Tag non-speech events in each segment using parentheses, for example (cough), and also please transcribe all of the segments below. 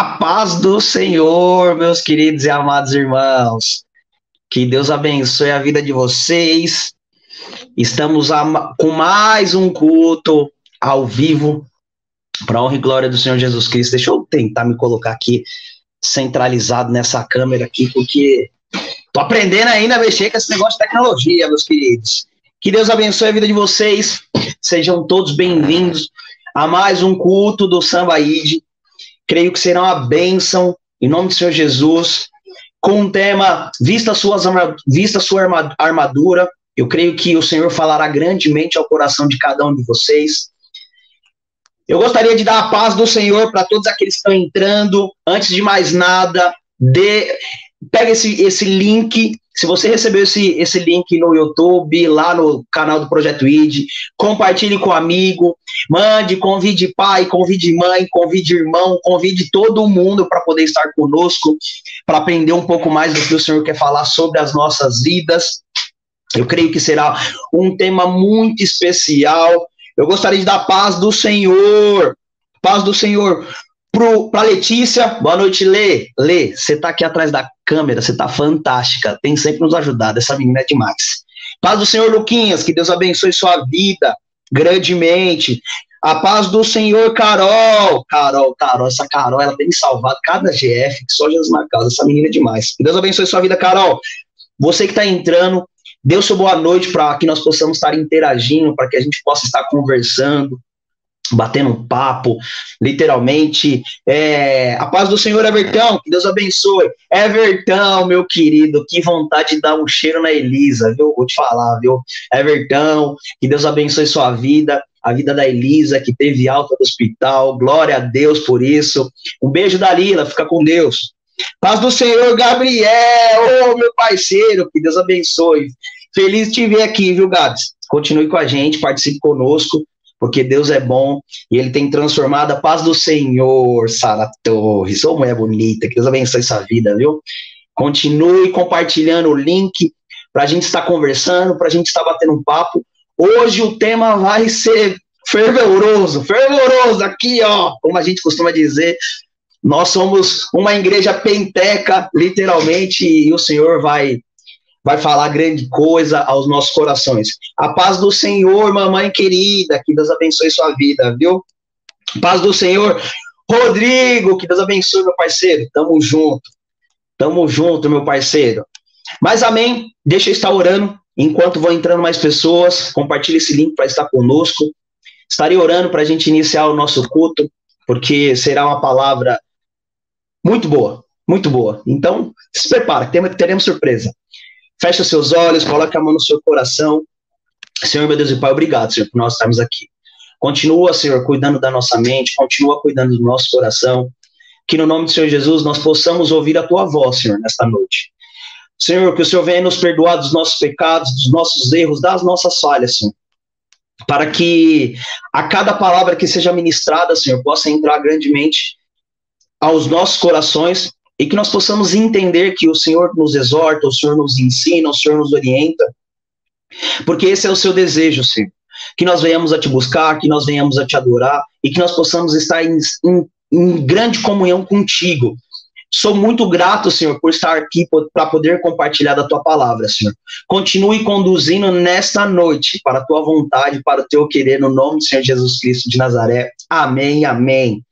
A paz do Senhor, meus queridos e amados irmãos. Que Deus abençoe a vida de vocês. Estamos a, com mais um culto ao vivo para honra e glória do Senhor Jesus Cristo. Deixa eu tentar me colocar aqui centralizado nessa câmera aqui, porque tô aprendendo ainda a mexer com esse negócio de tecnologia, meus queridos. Que Deus abençoe a vida de vocês. Sejam todos bem-vindos a mais um culto do Samba Ide. Creio que será uma bênção, em nome do Senhor Jesus, com o tema Vista, suas, vista sua armadura. Eu creio que o Senhor falará grandemente ao coração de cada um de vocês. Eu gostaria de dar a paz do Senhor para todos aqueles que estão entrando. Antes de mais nada, dê, pega esse, esse link se você recebeu esse, esse link no YouTube, lá no canal do Projeto ID, compartilhe com amigo, mande, convide pai, convide mãe, convide irmão, convide todo mundo para poder estar conosco, para aprender um pouco mais do que o Senhor quer falar sobre as nossas vidas. Eu creio que será um tema muito especial. Eu gostaria de dar paz do Senhor, paz do Senhor para Letícia, boa noite, Lê. Lê, você está aqui atrás da câmera, você está fantástica, tem sempre nos ajudado, essa menina é demais. Paz do Senhor, Luquinhas, que Deus abençoe sua vida grandemente. A paz do Senhor, Carol. Carol, Carol, essa Carol, ela tem salvado cada GF, que só Jesus na causa, essa menina é demais. Deus abençoe sua vida, Carol. Você que está entrando, dê sua boa noite para que nós possamos estar interagindo, para que a gente possa estar conversando, batendo um papo, literalmente. É, a paz do Senhor, Evertão, que Deus abençoe. Evertão, meu querido, que vontade de dar um cheiro na Elisa, viu? Vou te falar, viu? Evertão, que Deus abençoe sua vida, a vida da Elisa, que teve alta do hospital. Glória a Deus por isso. Um beijo da Lila, fica com Deus. Paz do Senhor, Gabriel, ô oh, meu parceiro, que Deus abençoe. Feliz de te ver aqui, viu, Gabs? Continue com a gente, participe conosco porque Deus é bom e Ele tem transformado a paz do Senhor, Sara Torres. Ô, mulher bonita, que Deus abençoe sua vida, viu? Continue compartilhando o link para a gente estar conversando, para a gente estar batendo um papo. Hoje o tema vai ser fervoroso, fervoroso aqui, ó, como a gente costuma dizer. Nós somos uma igreja penteca, literalmente, e o Senhor vai vai falar grande coisa aos nossos corações. A paz do Senhor, mamãe querida, que Deus abençoe sua vida, viu? Paz do Senhor, Rodrigo, que Deus abençoe, meu parceiro. Tamo junto. Tamo junto, meu parceiro. Mas amém. Deixa eu estar orando enquanto vão entrando mais pessoas. Compartilhe esse link para estar conosco. Estarei orando para a gente iniciar o nosso culto, porque será uma palavra muito boa, muito boa. Então, se prepara, teremos surpresa. Feche os seus olhos, coloque a mão no seu coração. Senhor, meu Deus e Pai, obrigado, Senhor, por nós estarmos aqui. Continua, Senhor, cuidando da nossa mente, continua cuidando do nosso coração. Que no nome do Senhor Jesus nós possamos ouvir a tua voz, Senhor, nesta noite. Senhor, que o Senhor venha nos perdoar dos nossos pecados, dos nossos erros, das nossas falhas, Senhor. Para que a cada palavra que seja ministrada, Senhor, possa entrar grandemente aos nossos corações e que nós possamos entender que o Senhor nos exorta, o Senhor nos ensina, o Senhor nos orienta, porque esse é o seu desejo, Senhor. Que nós venhamos a te buscar, que nós venhamos a te adorar e que nós possamos estar em, em, em grande comunhão contigo. Sou muito grato, Senhor, por estar aqui para poder compartilhar da tua palavra, Senhor. Continue conduzindo nesta noite para a tua vontade, para o teu querer, no nome do Senhor Jesus Cristo de Nazaré. Amém, amém.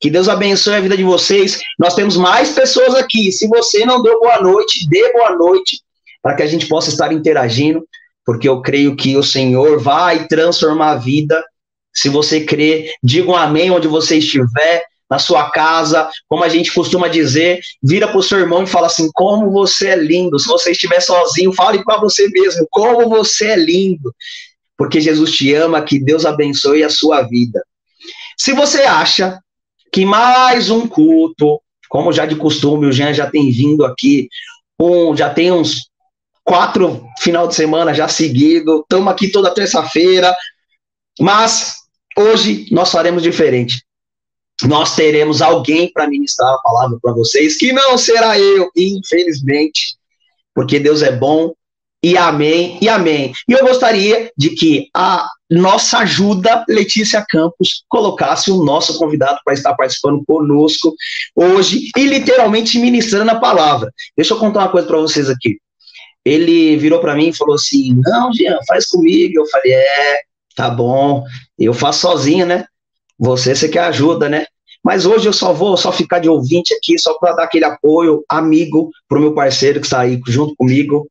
Que Deus abençoe a vida de vocês. Nós temos mais pessoas aqui. Se você não deu boa noite, dê boa noite para que a gente possa estar interagindo, porque eu creio que o Senhor vai transformar a vida. Se você crê, diga um amém onde você estiver, na sua casa, como a gente costuma dizer, vira para o seu irmão e fala assim: como você é lindo. Se você estiver sozinho, fale para você mesmo: como você é lindo. Porque Jesus te ama, que Deus abençoe a sua vida. Se você acha que mais um culto, como já de costume, o Jean já tem vindo aqui, um, já tem uns quatro final de semana já seguido, estamos aqui toda terça-feira, mas hoje nós faremos diferente. Nós teremos alguém para ministrar a palavra para vocês, que não será eu, infelizmente, porque Deus é bom, e amém, e amém. E eu gostaria de que a nossa ajuda, Letícia Campos, colocasse o nosso convidado para estar participando conosco hoje e literalmente ministrando a palavra. Deixa eu contar uma coisa para vocês aqui. Ele virou para mim e falou assim: Não, Jean, faz comigo. Eu falei: É, tá bom, eu faço sozinho, né? Você, você quer ajuda, né? Mas hoje eu só vou só ficar de ouvinte aqui, só para dar aquele apoio amigo para o meu parceiro que está aí junto comigo.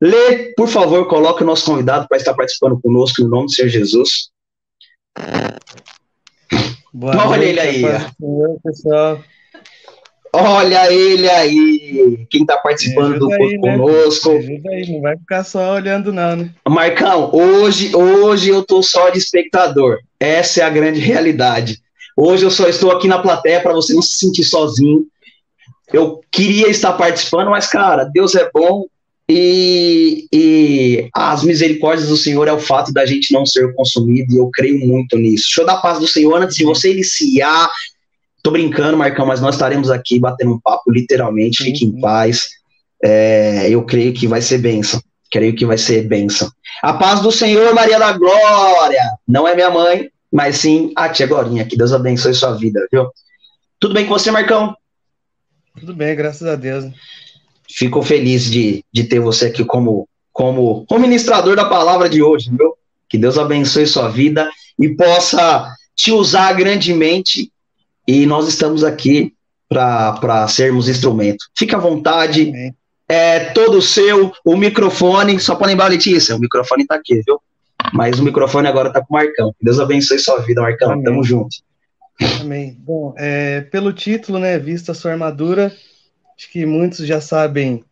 Lê, por favor, coloque o nosso convidado para estar participando conosco, em nome do Senhor Jesus. Boa Olha noite, ele aí. Senhor, pessoal. Olha ele aí, quem está participando do aí, né? conosco. ajuda aí, não vai ficar só olhando não, né? Marcão, hoje, hoje eu tô só de espectador. Essa é a grande realidade. Hoje eu só estou aqui na plateia para você não se sentir sozinho. Eu queria estar participando, mas cara, Deus é bom e, e, as misericórdias do Senhor é o fato da gente não ser consumido, e eu creio muito nisso. Deixa eu dar a paz do Senhor antes de você iniciar Tô brincando, Marcão, mas nós estaremos aqui batendo um papo, literalmente. Fique em paz. É, eu creio que vai ser bênção. Creio que vai ser bênção. A paz do Senhor, Maria da Glória. Não é minha mãe, mas sim a tia Glorinha. Que Deus abençoe sua vida, viu? Tudo bem com você, Marcão? Tudo bem, graças a Deus. Fico feliz de, de ter você aqui como, como o ministrador da palavra de hoje, viu? Que Deus abençoe sua vida e possa te usar grandemente e nós estamos aqui para sermos instrumento. Fique à vontade, é todo seu, o microfone, só para lembrar, Letícia, o microfone está aqui, viu? Mas o microfone agora está com o Marcão. Deus abençoe sua vida, Marcão. Amém. Tamo junto. Amém. Bom, é, pelo título, né, Vista Sua Armadura, acho que muitos já sabem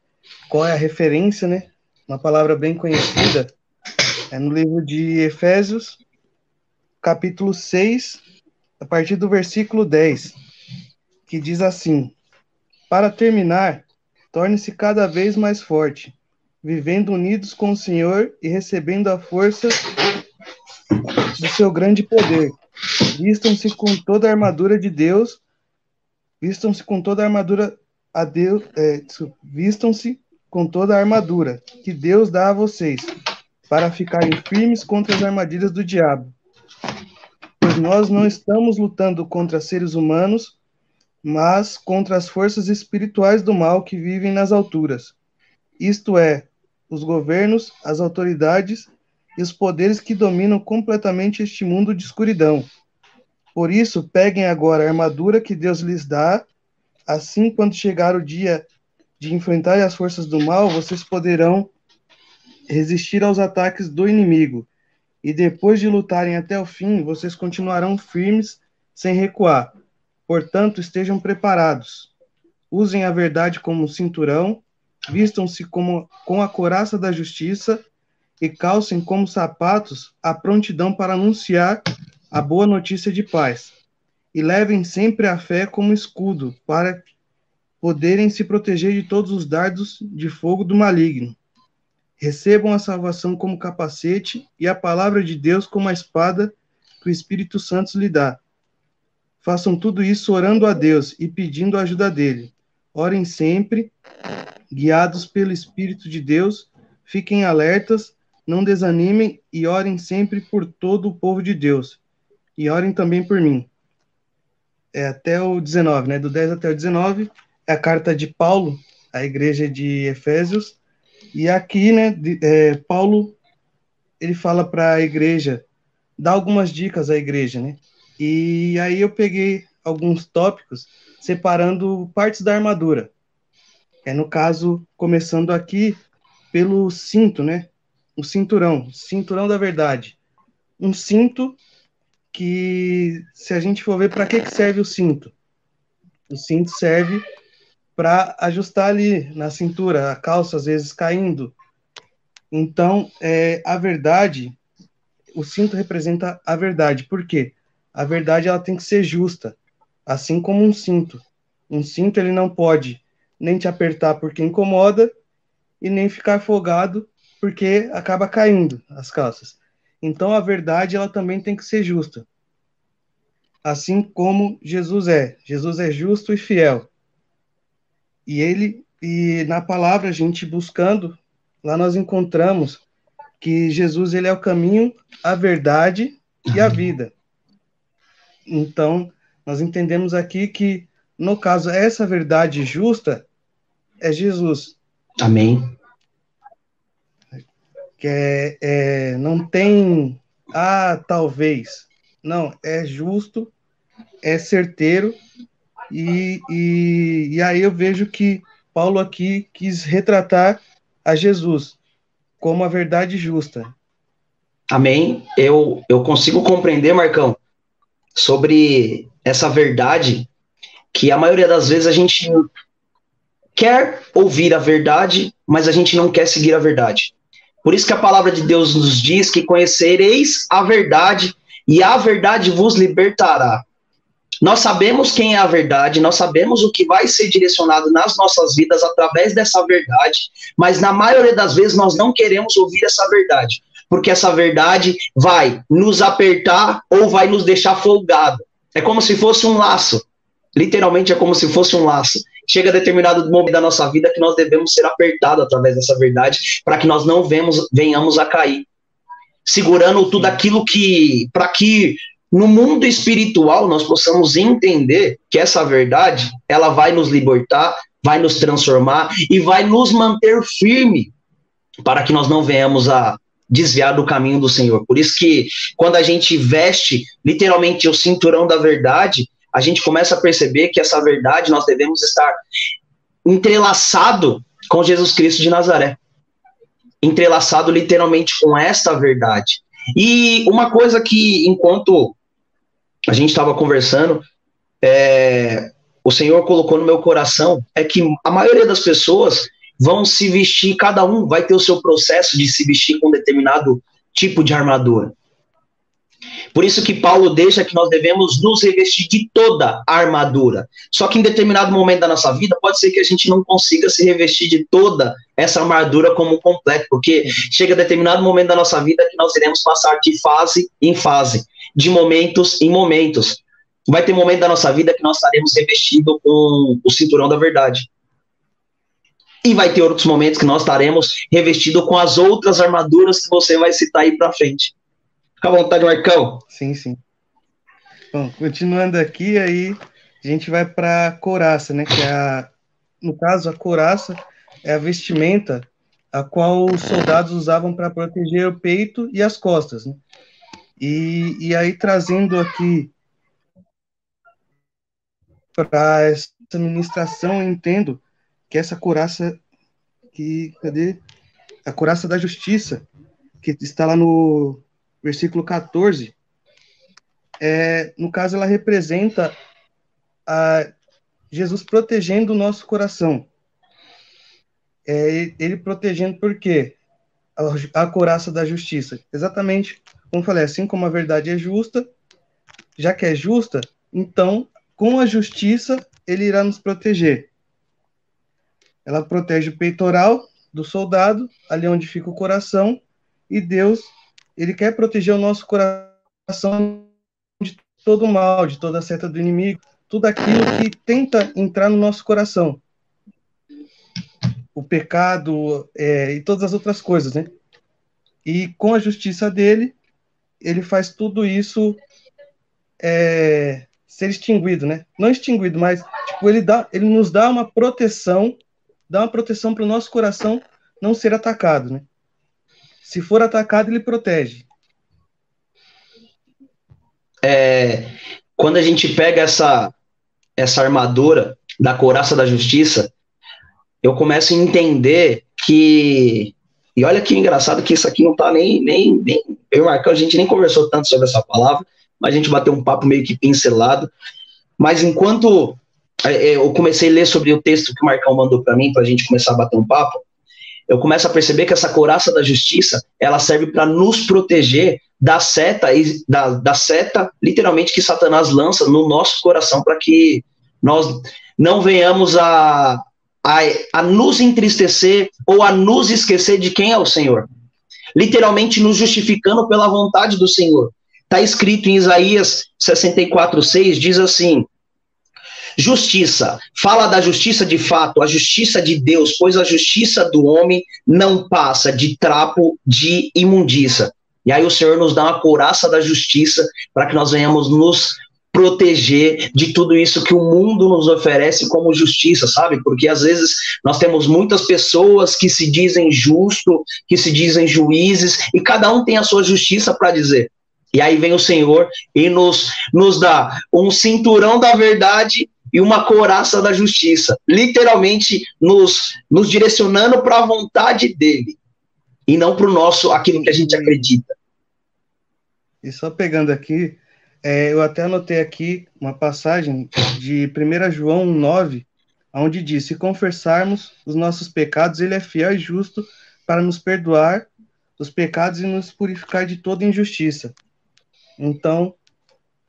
qual é a referência, né? Uma palavra bem conhecida. É no livro de Efésios, capítulo 6, a partir do versículo 10, que diz assim: Para terminar, torne-se cada vez mais forte, vivendo unidos com o Senhor e recebendo a força do seu grande poder. Vistam-se com toda a armadura de Deus, vistam-se com toda a armadura a Deus, é, vistam-se com toda a armadura que Deus dá a vocês, para ficarem firmes contra as armadilhas do diabo nós não estamos lutando contra seres humanos, mas contra as forças espirituais do mal que vivem nas alturas. Isto é, os governos, as autoridades e os poderes que dominam completamente este mundo de escuridão. Por isso, peguem agora a armadura que Deus lhes dá, assim quando chegar o dia de enfrentar as forças do mal, vocês poderão resistir aos ataques do inimigo e depois de lutarem até o fim, vocês continuarão firmes sem recuar. Portanto, estejam preparados. Usem a verdade como cinturão, vistam-se como, com a coraça da justiça e calcem como sapatos a prontidão para anunciar a boa notícia de paz. E levem sempre a fé como escudo para poderem se proteger de todos os dardos de fogo do maligno. Recebam a salvação como capacete e a palavra de Deus como a espada que o Espírito Santo lhe dá. Façam tudo isso orando a Deus e pedindo a ajuda dele. Orem sempre, guiados pelo Espírito de Deus, fiquem alertas, não desanimem e orem sempre por todo o povo de Deus. E orem também por mim. É até o 19, né? Do 10 até o 19 é a carta de Paulo à igreja de Efésios e aqui, né, de, é, Paulo ele fala para a igreja, dá algumas dicas à igreja, né? E aí eu peguei alguns tópicos separando partes da armadura. É no caso, começando aqui pelo cinto, né? O cinturão, cinturão da verdade. Um cinto que, se a gente for ver para que, que serve o cinto, o cinto serve para ajustar ali na cintura, a calça às vezes caindo. Então, é, a verdade, o cinto representa a verdade. Por quê? A verdade ela tem que ser justa, assim como um cinto. Um cinto ele não pode nem te apertar porque incomoda e nem ficar folgado porque acaba caindo as calças. Então a verdade ela também tem que ser justa. Assim como Jesus é. Jesus é justo e fiel. E ele e na palavra a gente buscando, lá nós encontramos que Jesus ele é o caminho, a verdade e a vida. Então, nós entendemos aqui que, no caso, essa verdade justa é Jesus. Amém. Que é, é, não tem, ah, talvez. Não, é justo, é certeiro, e, e, e aí eu vejo que Paulo aqui quis retratar a Jesus como a verdade justa. Amém. Eu, eu consigo compreender, Marcão, sobre essa verdade que a maioria das vezes a gente quer ouvir a verdade, mas a gente não quer seguir a verdade. Por isso que a palavra de Deus nos diz que conhecereis a verdade e a verdade vos libertará. Nós sabemos quem é a verdade, nós sabemos o que vai ser direcionado nas nossas vidas através dessa verdade, mas na maioria das vezes nós não queremos ouvir essa verdade, porque essa verdade vai nos apertar ou vai nos deixar folgado. É como se fosse um laço. Literalmente é como se fosse um laço. Chega determinado momento da nossa vida que nós devemos ser apertados através dessa verdade para que nós não vemos, venhamos a cair. Segurando tudo aquilo que, para que no mundo espiritual nós possamos entender que essa verdade ela vai nos libertar, vai nos transformar e vai nos manter firme para que nós não venhamos a desviar do caminho do Senhor. Por isso que quando a gente veste literalmente o cinturão da verdade, a gente começa a perceber que essa verdade nós devemos estar entrelaçado com Jesus Cristo de Nazaré. Entrelaçado literalmente com esta verdade. E uma coisa que, enquanto a gente estava conversando, é, o Senhor colocou no meu coração é que a maioria das pessoas vão se vestir, cada um vai ter o seu processo de se vestir com determinado tipo de armadura. Por isso que Paulo deixa que nós devemos nos revestir de toda a armadura. Só que em determinado momento da nossa vida, pode ser que a gente não consiga se revestir de toda essa armadura como completo, porque chega determinado momento da nossa vida que nós iremos passar de fase em fase de momentos em momentos. Vai ter momento da nossa vida que nós estaremos revestidos com o cinturão da verdade. E vai ter outros momentos que nós estaremos revestidos com as outras armaduras que você vai citar aí para frente. Fica à vontade, Marcão. Sim, sim. Bom, continuando aqui, aí a gente vai para a couraça, né? Que é a, no caso, a couraça é a vestimenta a qual os soldados usavam para proteger o peito e as costas. Né? E, e aí, trazendo aqui para essa ministração, eu entendo que essa coraça, que, cadê? A coraça da justiça, que está lá no versículo 14, é, no caso, ela representa a Jesus protegendo o nosso coração. É, ele protegendo por quê? A, a coraça da justiça. Exatamente como falei, assim como a verdade é justa, já que é justa, então, com a justiça, ele irá nos proteger. Ela protege o peitoral do soldado, ali onde fica o coração, e Deus, ele quer proteger o nosso coração de todo mal, de toda a seta do inimigo, tudo aquilo que tenta entrar no nosso coração. O pecado é, e todas as outras coisas, né? E com a justiça dele, ele faz tudo isso é, ser extinguido, né? Não extinguido, mas tipo, ele, dá, ele nos dá uma proteção, dá uma proteção para o nosso coração não ser atacado, né? Se for atacado, ele protege. É, quando a gente pega essa, essa armadura da coraça da justiça, eu começo a entender que e olha que engraçado que isso aqui não tá nem, nem, nem. Eu e Marcão, a gente nem conversou tanto sobre essa palavra, mas a gente bateu um papo meio que pincelado. Mas enquanto é, é, eu comecei a ler sobre o texto que o Marcão mandou para mim, para a gente começar a bater um papo, eu começo a perceber que essa coraça da justiça ela serve para nos proteger da seta, da, da seta, literalmente, que Satanás lança no nosso coração, para que nós não venhamos a, a, a nos entristecer ou a nos esquecer de quem é o Senhor. Literalmente nos justificando pela vontade do Senhor. Está escrito em Isaías 64,6, diz assim: Justiça. Fala da justiça de fato, a justiça de Deus, pois a justiça do homem não passa de trapo de imundícia. E aí o Senhor nos dá uma couraça da justiça para que nós venhamos nos proteger de tudo isso que o mundo nos oferece como justiça, sabe? Porque às vezes nós temos muitas pessoas que se dizem justo, que se dizem juízes, e cada um tem a sua justiça para dizer. E aí vem o Senhor e nos, nos dá um cinturão da verdade e uma couraça da justiça, literalmente nos, nos direcionando para a vontade dele e não para o nosso, aquilo que a gente acredita. E só pegando aqui, é, eu até anotei aqui uma passagem de 1 João 9, onde diz: Se confessarmos os nossos pecados, ele é fiel e justo para nos perdoar os pecados e nos purificar de toda injustiça. Então,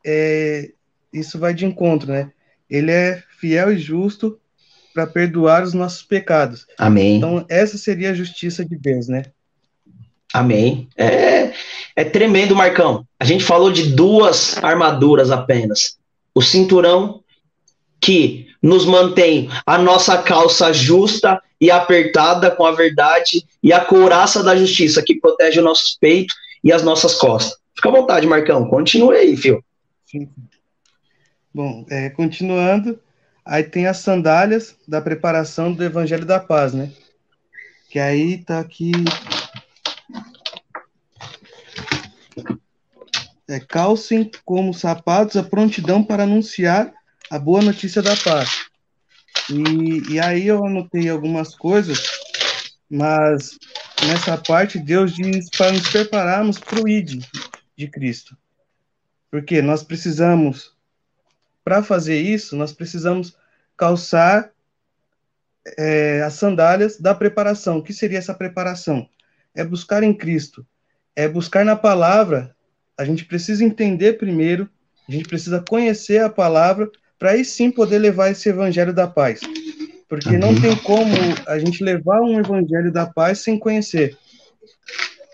é, isso vai de encontro, né? Ele é fiel e justo para perdoar os nossos pecados. Amém. Então, essa seria a justiça de Deus, né? Amém. É, é tremendo, Marcão. A gente falou de duas armaduras apenas. O cinturão que nos mantém a nossa calça justa e apertada com a verdade e a couraça da justiça que protege os nossos peitos e as nossas costas. Fica à vontade, Marcão. Continue aí, filho. Sim. Bom, é, continuando, aí tem as sandálias da preparação do Evangelho da Paz, né? Que aí tá aqui é, calcem como sapatos a prontidão para anunciar a boa notícia da paz. E, e aí eu anotei algumas coisas, mas nessa parte Deus diz para nos prepararmos para o ID de Cristo. Porque nós precisamos, para fazer isso, nós precisamos calçar é, as sandálias da preparação. O que seria essa preparação? É buscar em Cristo, é buscar na palavra a gente precisa entender primeiro, a gente precisa conhecer a palavra para aí sim poder levar esse evangelho da paz. Porque não tem como a gente levar um evangelho da paz sem conhecer.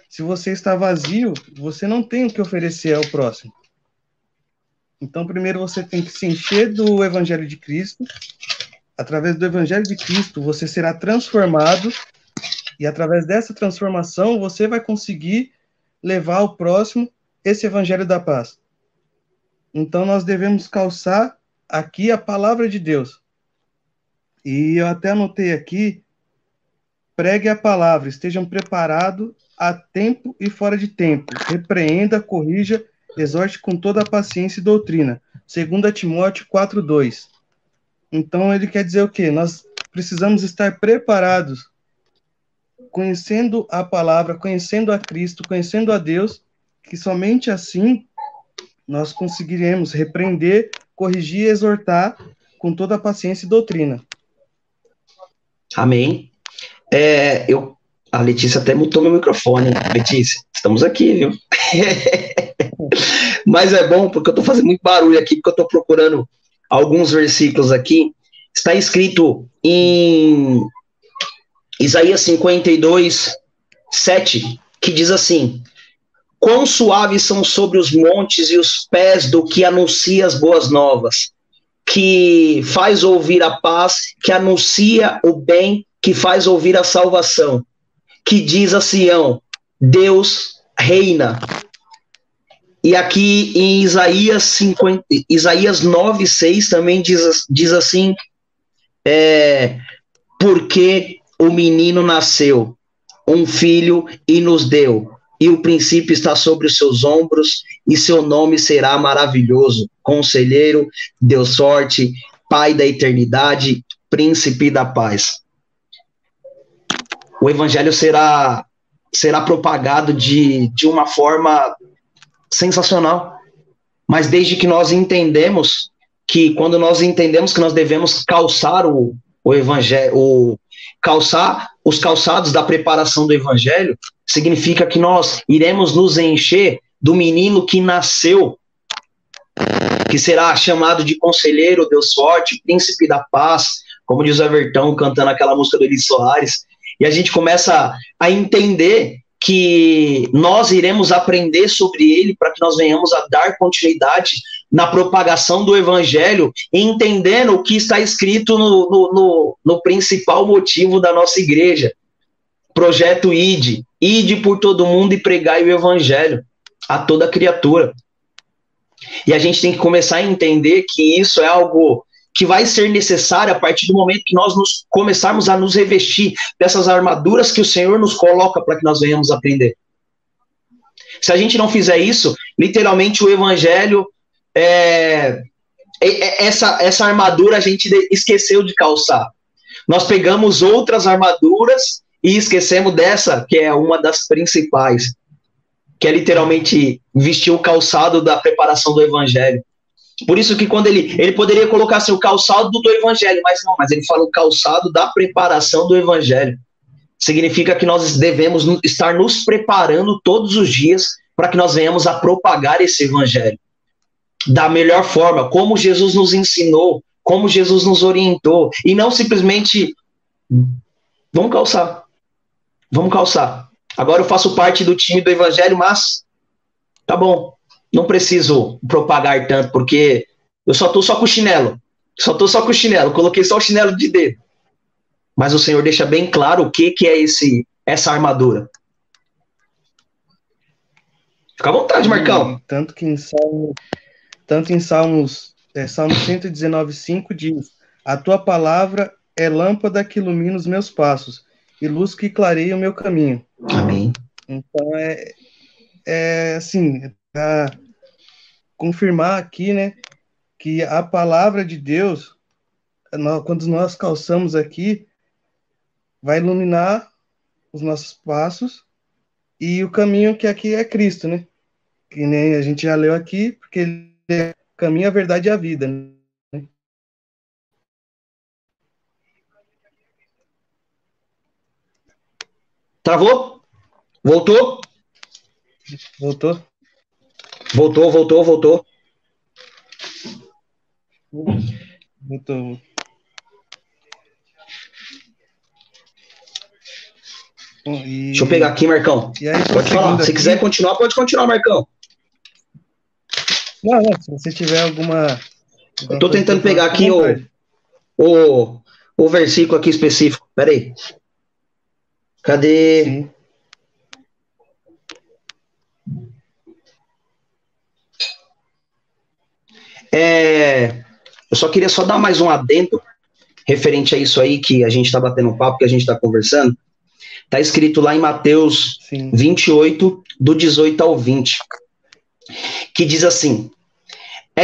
Se você está vazio, você não tem o que oferecer ao próximo. Então, primeiro você tem que se encher do evangelho de Cristo. Através do evangelho de Cristo, você será transformado e através dessa transformação você vai conseguir levar ao próximo esse evangelho da paz. Então nós devemos calçar aqui a palavra de Deus. E eu até anotei aqui: pregue a palavra, estejam preparados a tempo e fora de tempo, repreenda, corrija, exorte com toda a paciência e doutrina. 2 Timóteo 4:2. Então ele quer dizer o quê? Nós precisamos estar preparados, conhecendo a palavra, conhecendo a Cristo, conhecendo a Deus que somente assim nós conseguiremos repreender, corrigir e exortar com toda a paciência e doutrina. Amém. É, eu, a Letícia até mutou meu microfone. Letícia, estamos aqui, viu? (laughs) Mas é bom porque eu estou fazendo muito barulho aqui, porque eu estou procurando alguns versículos aqui. Está escrito em Isaías 52, 7, que diz assim: Quão suaves são sobre os montes e os pés do que anuncia as boas novas, que faz ouvir a paz, que anuncia o bem, que faz ouvir a salvação, que diz a Sião: Deus reina. E aqui em Isaías, 50, Isaías 9, 6 também diz, diz assim: é, Porque o menino nasceu, um filho e nos deu e o princípio está sobre os seus ombros, e seu nome será maravilhoso, conselheiro, Deus forte, Pai da eternidade, príncipe da paz. O evangelho será será propagado de, de uma forma sensacional. Mas desde que nós entendemos que quando nós entendemos que nós devemos calçar o, o evangelho, o calçar os calçados da preparação do evangelho, significa que nós iremos nos encher do menino que nasceu, que será chamado de conselheiro, Deus forte, príncipe da paz, como diz o Everton cantando aquela música do Eli Soares, e a gente começa a entender que nós iremos aprender sobre ele para que nós venhamos a dar continuidade na propagação do evangelho, entendendo o que está escrito no, no, no, no principal motivo da nossa igreja. Projeto ID, ide por todo mundo e pregai o evangelho a toda criatura. E a gente tem que começar a entender que isso é algo que vai ser necessário a partir do momento que nós nos, começarmos a nos revestir dessas armaduras que o Senhor nos coloca para que nós venhamos aprender. Se a gente não fizer isso, literalmente o evangelho é, é, é essa, essa armadura a gente esqueceu de calçar. Nós pegamos outras armaduras e esquecemos dessa, que é uma das principais, que é literalmente vestir o calçado da preparação do evangelho. Por isso que quando ele, ele poderia colocar assim, o calçado do evangelho, mas não, mas ele fala o calçado da preparação do evangelho. Significa que nós devemos estar nos preparando todos os dias para que nós venhamos a propagar esse evangelho da melhor forma, como Jesus nos ensinou, como Jesus nos orientou, e não simplesmente vamos calçar. Vamos calçar. Agora eu faço parte do time do evangelho, mas tá bom, não preciso propagar tanto, porque eu só tô só com o chinelo. Só tô só com o chinelo, coloquei só o chinelo de dedo. Mas o Senhor deixa bem claro o que, que é esse essa armadura. Fica à vontade, Marcão. tanto que em Salmo, tanto em Salmos, é, Salmo 119,5 diz: A tua palavra é lâmpada que ilumina os meus passos e luz que clareia o meu caminho. Amém. Então é, é assim, para confirmar aqui, né, que a palavra de Deus, quando nós calçamos aqui, vai iluminar os nossos passos e o caminho que aqui é Cristo, né? Que nem a gente já leu aqui, porque ele é o caminho, a verdade e a vida. Né? Travou? Voltou? Voltou? Voltou, voltou, voltou. Voltou. E... Deixa eu pegar aqui, Marcão. Aí, pode falar. Se aqui... quiser continuar, pode continuar, Marcão. Não, não, se você tiver alguma. Eu tô tentando pegar aqui o, o, o versículo aqui específico. Peraí. Cadê? Sim. É, eu só queria só dar mais um adendo referente a isso aí que a gente está batendo um papo, que a gente está conversando. Está escrito lá em Mateus Sim. 28, do 18 ao 20, que diz assim: é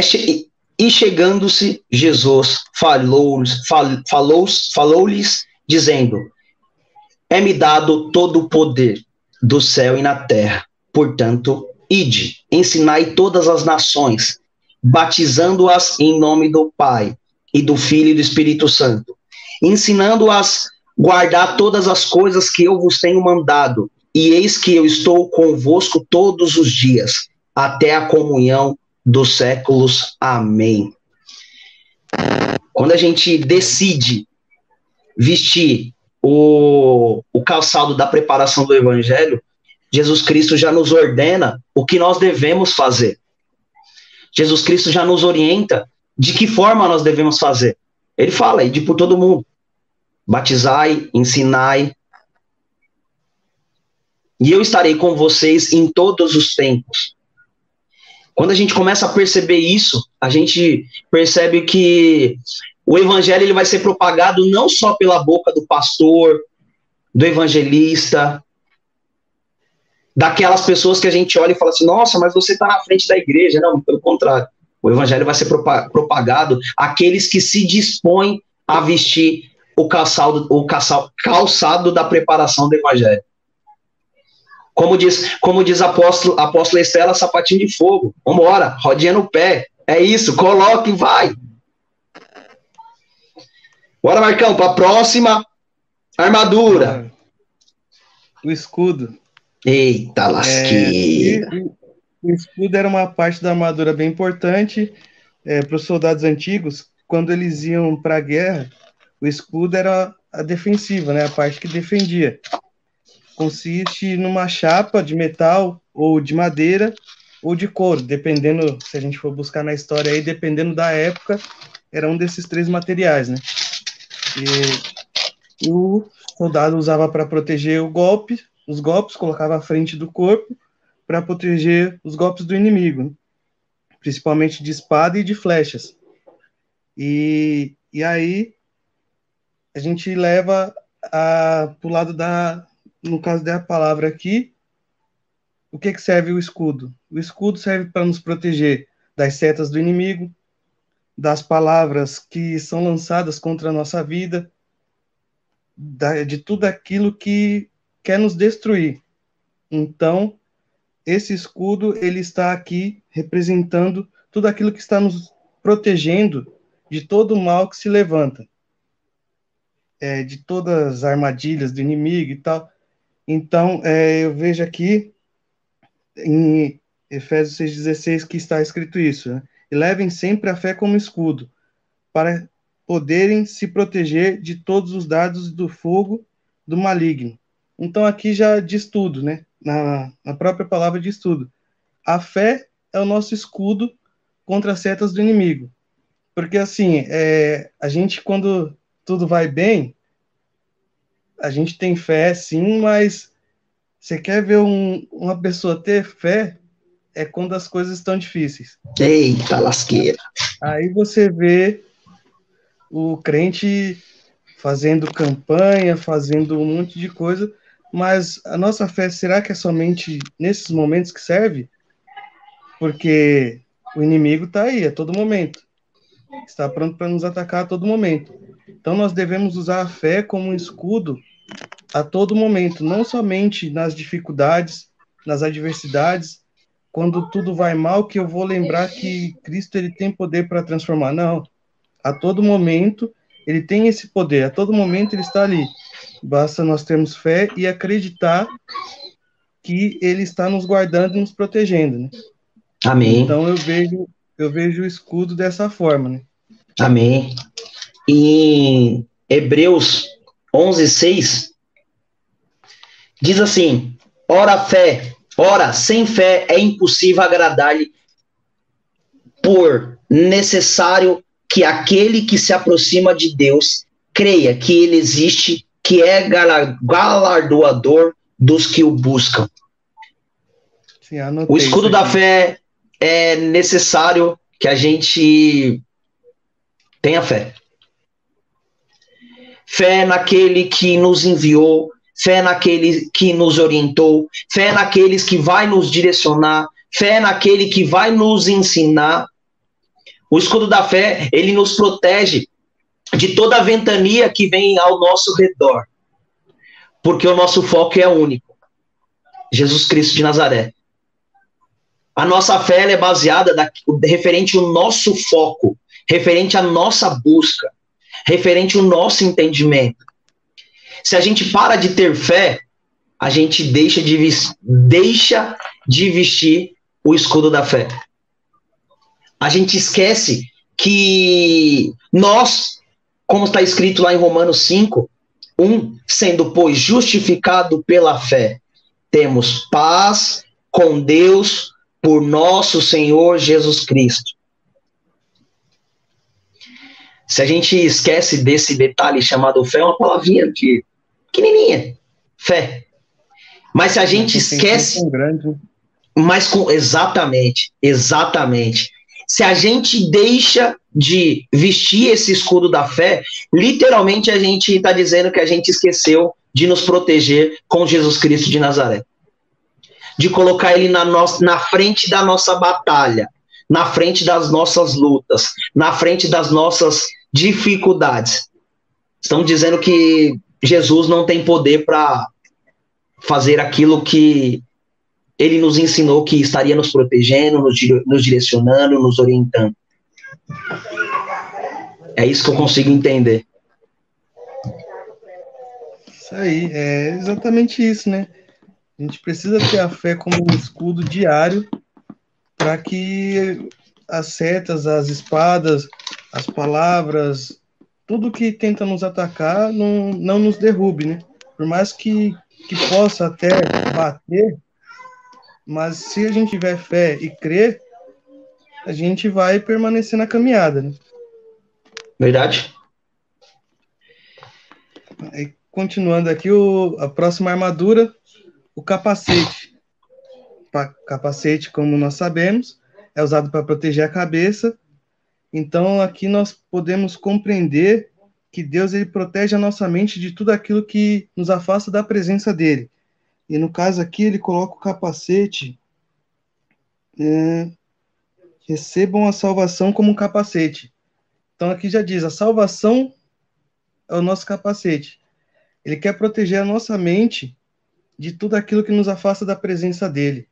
E chegando-se Jesus, falou-lhes, falou, falou dizendo: É-me dado todo o poder do céu e na terra. Portanto, ide, ensinai todas as nações, batizando-as em nome do Pai e do Filho e do Espírito Santo, ensinando-as guardar todas as coisas que eu vos tenho mandado, e eis que eu estou convosco todos os dias, até a comunhão dos séculos. Amém. Quando a gente decide vestir o, o calçado da preparação do evangelho, Jesus Cristo já nos ordena o que nós devemos fazer. Jesus Cristo já nos orienta de que forma nós devemos fazer. Ele fala, de por todo mundo batizai, ensinai. E eu estarei com vocês em todos os tempos. Quando a gente começa a perceber isso, a gente percebe que o evangelho ele vai ser propagado não só pela boca do pastor, do evangelista, daquelas pessoas que a gente olha e fala assim: nossa, mas você está na frente da igreja. Não, pelo contrário. O evangelho vai ser propagado àqueles que se dispõem a vestir o calçado, o calçado, calçado da preparação do evangelho. Como diz, como diz apóstolo, apóstolo Estela, sapatinho de fogo. Vambora, rodinha no pé. É isso, coloca e vai. Bora, Marcão, para a próxima armadura. O escudo. Eita, lasqueira. É, o escudo era uma parte da armadura bem importante é, para os soldados antigos. Quando eles iam para a guerra, o escudo era a defensiva, né? A parte que defendia. Consiste numa chapa de metal ou de madeira ou de couro, dependendo, se a gente for buscar na história aí, dependendo da época, era um desses três materiais, né? E o soldado usava para proteger o golpe, os golpes, colocava à frente do corpo para proteger os golpes do inimigo, principalmente de espada e de flechas. E, e aí a gente leva para o lado da, no caso da palavra aqui, o que, que serve o escudo? O escudo serve para nos proteger das setas do inimigo, das palavras que são lançadas contra a nossa vida, da, de tudo aquilo que quer nos destruir. Então, esse escudo ele está aqui representando tudo aquilo que está nos protegendo de todo o mal que se levanta, é, de todas as armadilhas do inimigo e tal. Então, é, eu vejo aqui em Efésios 6,16 que está escrito isso. Né? E levem sempre a fé como escudo, para poderem se proteger de todos os dados do fogo do maligno. Então aqui já diz tudo, né? Na, na própria palavra diz tudo. A fé é o nosso escudo contra as setas do inimigo. Porque assim, é, a gente quando tudo vai bem, a gente tem fé sim, mas você quer ver um, uma pessoa ter fé? É quando as coisas estão difíceis. Eita, lasqueira. Aí você vê o crente fazendo campanha, fazendo um monte de coisa, mas a nossa fé, será que é somente nesses momentos que serve? Porque o inimigo está aí a todo momento. Está pronto para nos atacar a todo momento. Então nós devemos usar a fé como um escudo a todo momento, não somente nas dificuldades, nas adversidades, quando tudo vai mal, que eu vou lembrar que Cristo ele tem poder para transformar. Não. A todo momento ele tem esse poder, a todo momento ele está ali. Basta nós termos fé e acreditar que ele está nos guardando e nos protegendo, né? Amém. Então eu vejo eu vejo o escudo dessa forma, né? Amém. Em Hebreus 11:6 Diz assim: ora fé, ora sem fé é impossível agradar-lhe, por necessário que aquele que se aproxima de Deus creia que ele existe, que é galardoador dos que o buscam. Sim, o escudo da fé é necessário que a gente tenha fé. Fé naquele que nos enviou, fé naquele que nos orientou, fé naqueles que vai nos direcionar, fé naquele que vai nos ensinar. O escudo da fé, ele nos protege de toda a ventania que vem ao nosso redor. Porque o nosso foco é único. Jesus Cristo de Nazaré. A nossa fé é baseada da, referente ao nosso foco, referente à nossa busca, referente ao nosso entendimento. Se a gente para de ter fé, a gente deixa de, deixa de vestir o escudo da fé. A gente esquece que nós, como está escrito lá em Romanos 5, 1, sendo, pois, justificado pela fé, temos paz com Deus por nosso Senhor Jesus Cristo. Se a gente esquece desse detalhe chamado fé, é uma palavrinha de pequenininha, fé. Mas se a gente esquece. Mas com. Exatamente, exatamente. Se a gente deixa de vestir esse escudo da fé, literalmente a gente está dizendo que a gente esqueceu de nos proteger com Jesus Cristo de Nazaré. De colocar ele na, no... na frente da nossa batalha, na frente das nossas lutas, na frente das nossas dificuldades. Estão dizendo que Jesus não tem poder para fazer aquilo que ele nos ensinou que estaria nos protegendo, nos, nos direcionando, nos orientando. É isso que eu consigo entender. Isso aí, é exatamente isso, né? A gente precisa ter a fé como um escudo diário para que as setas, as espadas, as palavras, tudo que tenta nos atacar não, não nos derrube, né? Por mais que, que possa até bater, mas se a gente tiver fé e crer, a gente vai permanecer na caminhada, né? Verdade. Aí, continuando aqui, o, a próxima armadura, o capacete. Pa, capacete, como nós sabemos, é usado para proteger a cabeça. Então, aqui nós podemos compreender que Deus ele protege a nossa mente de tudo aquilo que nos afasta da presença dele. E no caso aqui, ele coloca o capacete. É, recebam a salvação como um capacete. Então aqui já diz: a salvação é o nosso capacete. Ele quer proteger a nossa mente de tudo aquilo que nos afasta da presença dele,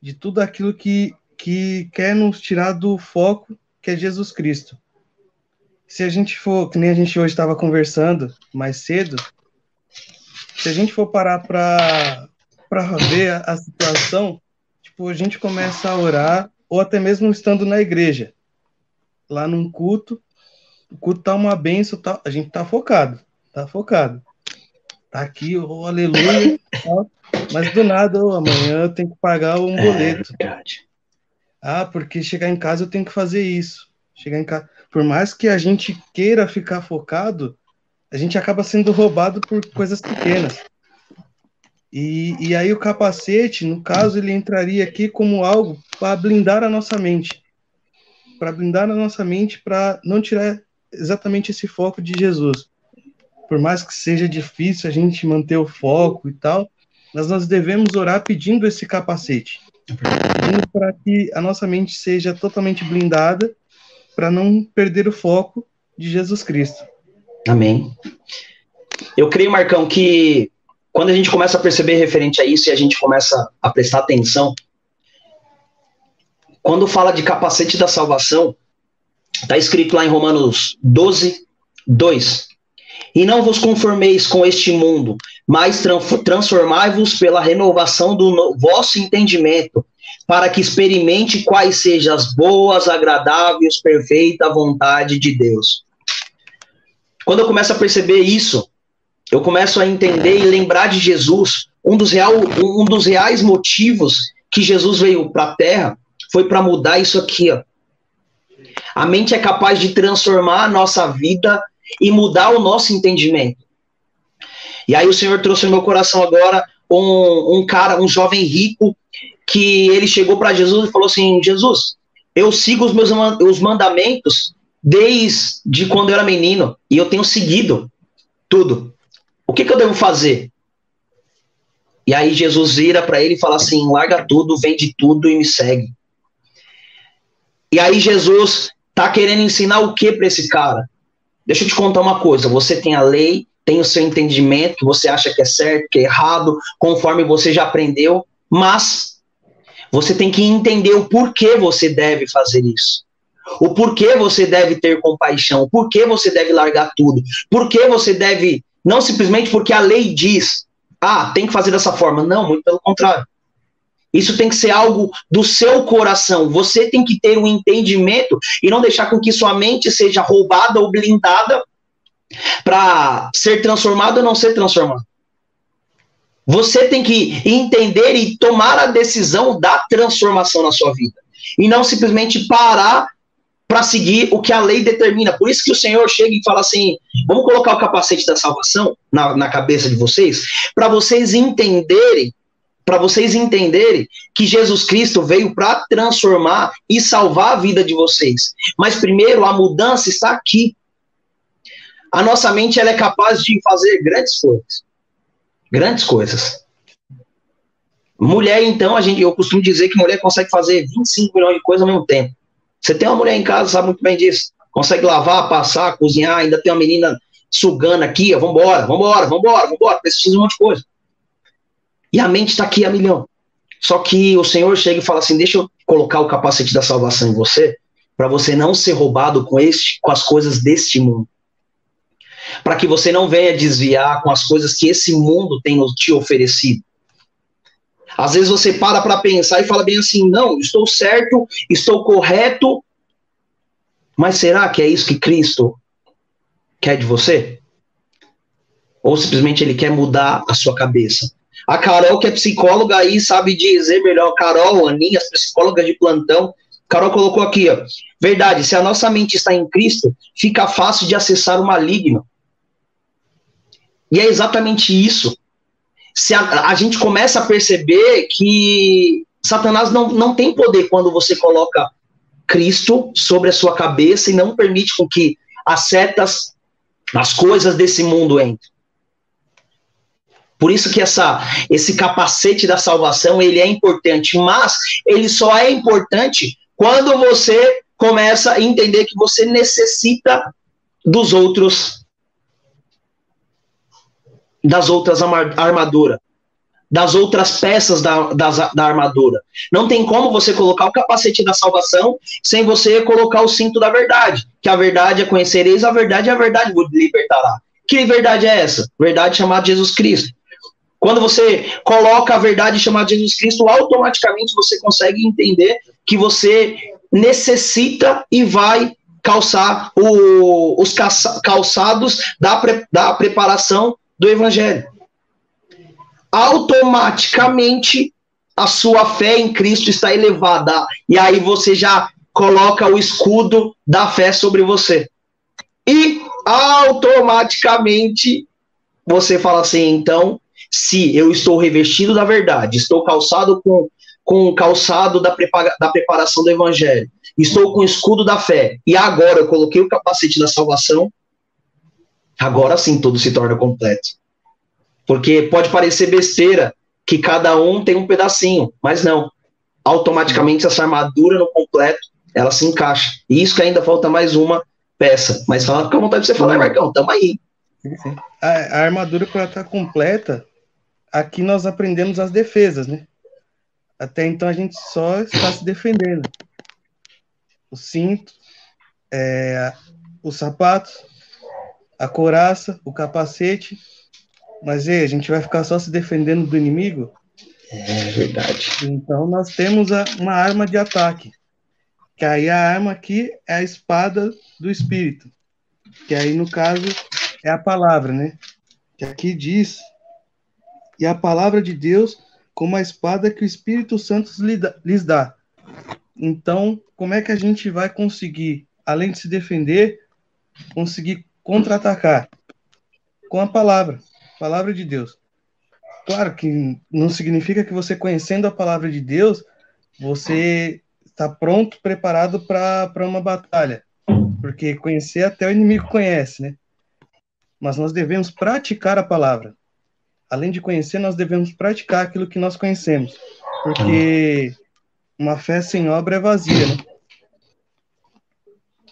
de tudo aquilo que, que quer nos tirar do foco que é Jesus Cristo. Se a gente for, que nem a gente hoje estava conversando mais cedo, se a gente for parar para ver a, a situação, tipo, a gente começa a orar, ou até mesmo estando na igreja, lá num culto, o culto tá uma benção, tá, a gente tá focado, tá focado. Tá aqui, oh, aleluia, mas do nada, oh, amanhã eu tenho que pagar um é boleto. É ah, porque chegar em casa eu tenho que fazer isso. Chegar em casa, por mais que a gente queira ficar focado, a gente acaba sendo roubado por coisas pequenas. E, e aí o capacete, no caso, ele entraria aqui como algo para blindar a nossa mente. Para blindar a nossa mente, para não tirar exatamente esse foco de Jesus. Por mais que seja difícil a gente manter o foco e tal, mas nós devemos orar pedindo esse capacete. Pedindo para que a nossa mente seja totalmente blindada, para não perder o foco de Jesus Cristo. Amém. Eu creio, Marcão, que quando a gente começa a perceber referente a isso e a gente começa a prestar atenção, quando fala de capacete da salvação, está escrito lá em Romanos 12, 2. E não vos conformeis com este mundo, mas transformai-vos pela renovação do vosso entendimento, para que experimente quais sejam as boas, agradáveis, perfeita vontade de Deus. Quando eu começo a perceber isso, eu começo a entender e lembrar de Jesus. Um dos, real, um dos reais motivos que Jesus veio para a Terra foi para mudar isso aqui. Ó. A mente é capaz de transformar a nossa vida e mudar o nosso entendimento. E aí o Senhor trouxe no meu coração agora um, um cara, um jovem rico, que ele chegou para Jesus e falou assim: Jesus, eu sigo os meus os mandamentos desde quando eu era menino e eu tenho seguido tudo. O que, que eu devo fazer? E aí Jesus vira para ele e fala assim: larga tudo, vende tudo e me segue. E aí Jesus tá querendo ensinar o que para esse cara? Deixa eu te contar uma coisa: você tem a lei, tem o seu entendimento, que você acha que é certo, que é errado, conforme você já aprendeu, mas você tem que entender o porquê você deve fazer isso o porquê você deve ter compaixão, o porquê você deve largar tudo, porquê você deve, não simplesmente porque a lei diz, ah, tem que fazer dessa forma. Não, muito pelo contrário. Isso tem que ser algo do seu coração. Você tem que ter um entendimento e não deixar com que sua mente seja roubada ou blindada para ser transformado ou não ser transformado. Você tem que entender e tomar a decisão da transformação na sua vida. E não simplesmente parar para seguir o que a lei determina. Por isso que o Senhor chega e fala assim: vamos colocar o capacete da salvação na, na cabeça de vocês, para vocês entenderem, para vocês entenderem que Jesus Cristo veio para transformar e salvar a vida de vocês. Mas primeiro a mudança está aqui. A nossa mente ela é capaz de fazer grandes coisas. Grandes coisas. Mulher, então, a gente, eu costumo dizer que mulher consegue fazer 25 milhões de coisas ao mesmo tempo. Você tem uma mulher em casa, sabe muito bem disso. Consegue lavar, passar, cozinhar, ainda tem uma menina sugando aqui, ó, vambora, vambora, vambora, vambora, precisa fazer um monte de coisa. E a mente está aqui a milhão. Só que o Senhor chega e fala assim: deixa eu colocar o capacete da salvação em você, para você não ser roubado com, este, com as coisas deste mundo. Para que você não venha desviar com as coisas que esse mundo tem te oferecido. Às vezes você para para pensar e fala bem assim: não, estou certo, estou correto, mas será que é isso que Cristo quer de você? Ou simplesmente ele quer mudar a sua cabeça, A Carol, que é psicóloga aí, sabe dizer melhor. Carol, Aninha, as psicólogas de plantão. Carol colocou aqui, ó. Verdade, se a nossa mente está em Cristo, fica fácil de acessar o maligno. E é exatamente isso. Se a, a gente começa a perceber que Satanás não, não tem poder quando você coloca Cristo sobre a sua cabeça e não permite com que as setas, as coisas desse mundo entrem. Por isso que essa, esse capacete da salvação ele é importante, mas ele só é importante quando você começa a entender que você necessita dos outros, das outras armaduras das outras peças da, da armadura. Não tem como você colocar o capacete da salvação sem você colocar o cinto da verdade. Que a verdade é conhecereis a verdade e a verdade vos libertará. Que verdade é essa? Verdade chamada Jesus Cristo. Quando você coloca a verdade chamada Jesus Cristo, automaticamente você consegue entender que você necessita e vai calçar o, os calçados da, pre, da preparação do Evangelho automaticamente a sua fé em Cristo está elevada. E aí você já coloca o escudo da fé sobre você. E automaticamente você fala assim: então, se eu estou revestido da verdade, estou calçado com, com o calçado da, da preparação do evangelho, estou com o escudo da fé, e agora eu coloquei o capacete da salvação, agora sim tudo se torna completo. Porque pode parecer besteira que cada um tem um pedacinho, mas não. Automaticamente essa armadura no completo, ela se encaixa. E isso que ainda falta mais uma peça. Mas fala com a vontade de você falar, Marcão, tamo aí. A, a armadura, para estar tá completa, aqui nós aprendemos as defesas, né? Até então a gente só está se defendendo. O cinto, é, os sapatos, a couraça, o capacete mas e a gente vai ficar só se defendendo do inimigo? É verdade. Então nós temos a, uma arma de ataque. Que aí a arma aqui é a espada do espírito. Que aí no caso é a palavra, né? Que aqui diz e a palavra de Deus como a espada que o Espírito Santo lhes dá. Então, como é que a gente vai conseguir, além de se defender, conseguir contra-atacar? Com a palavra palavra de Deus. Claro que não significa que você conhecendo a palavra de Deus, você está pronto, preparado para uma batalha. Porque conhecer até o inimigo conhece, né? Mas nós devemos praticar a palavra. Além de conhecer, nós devemos praticar aquilo que nós conhecemos. Porque uma fé sem obra é vazia, né?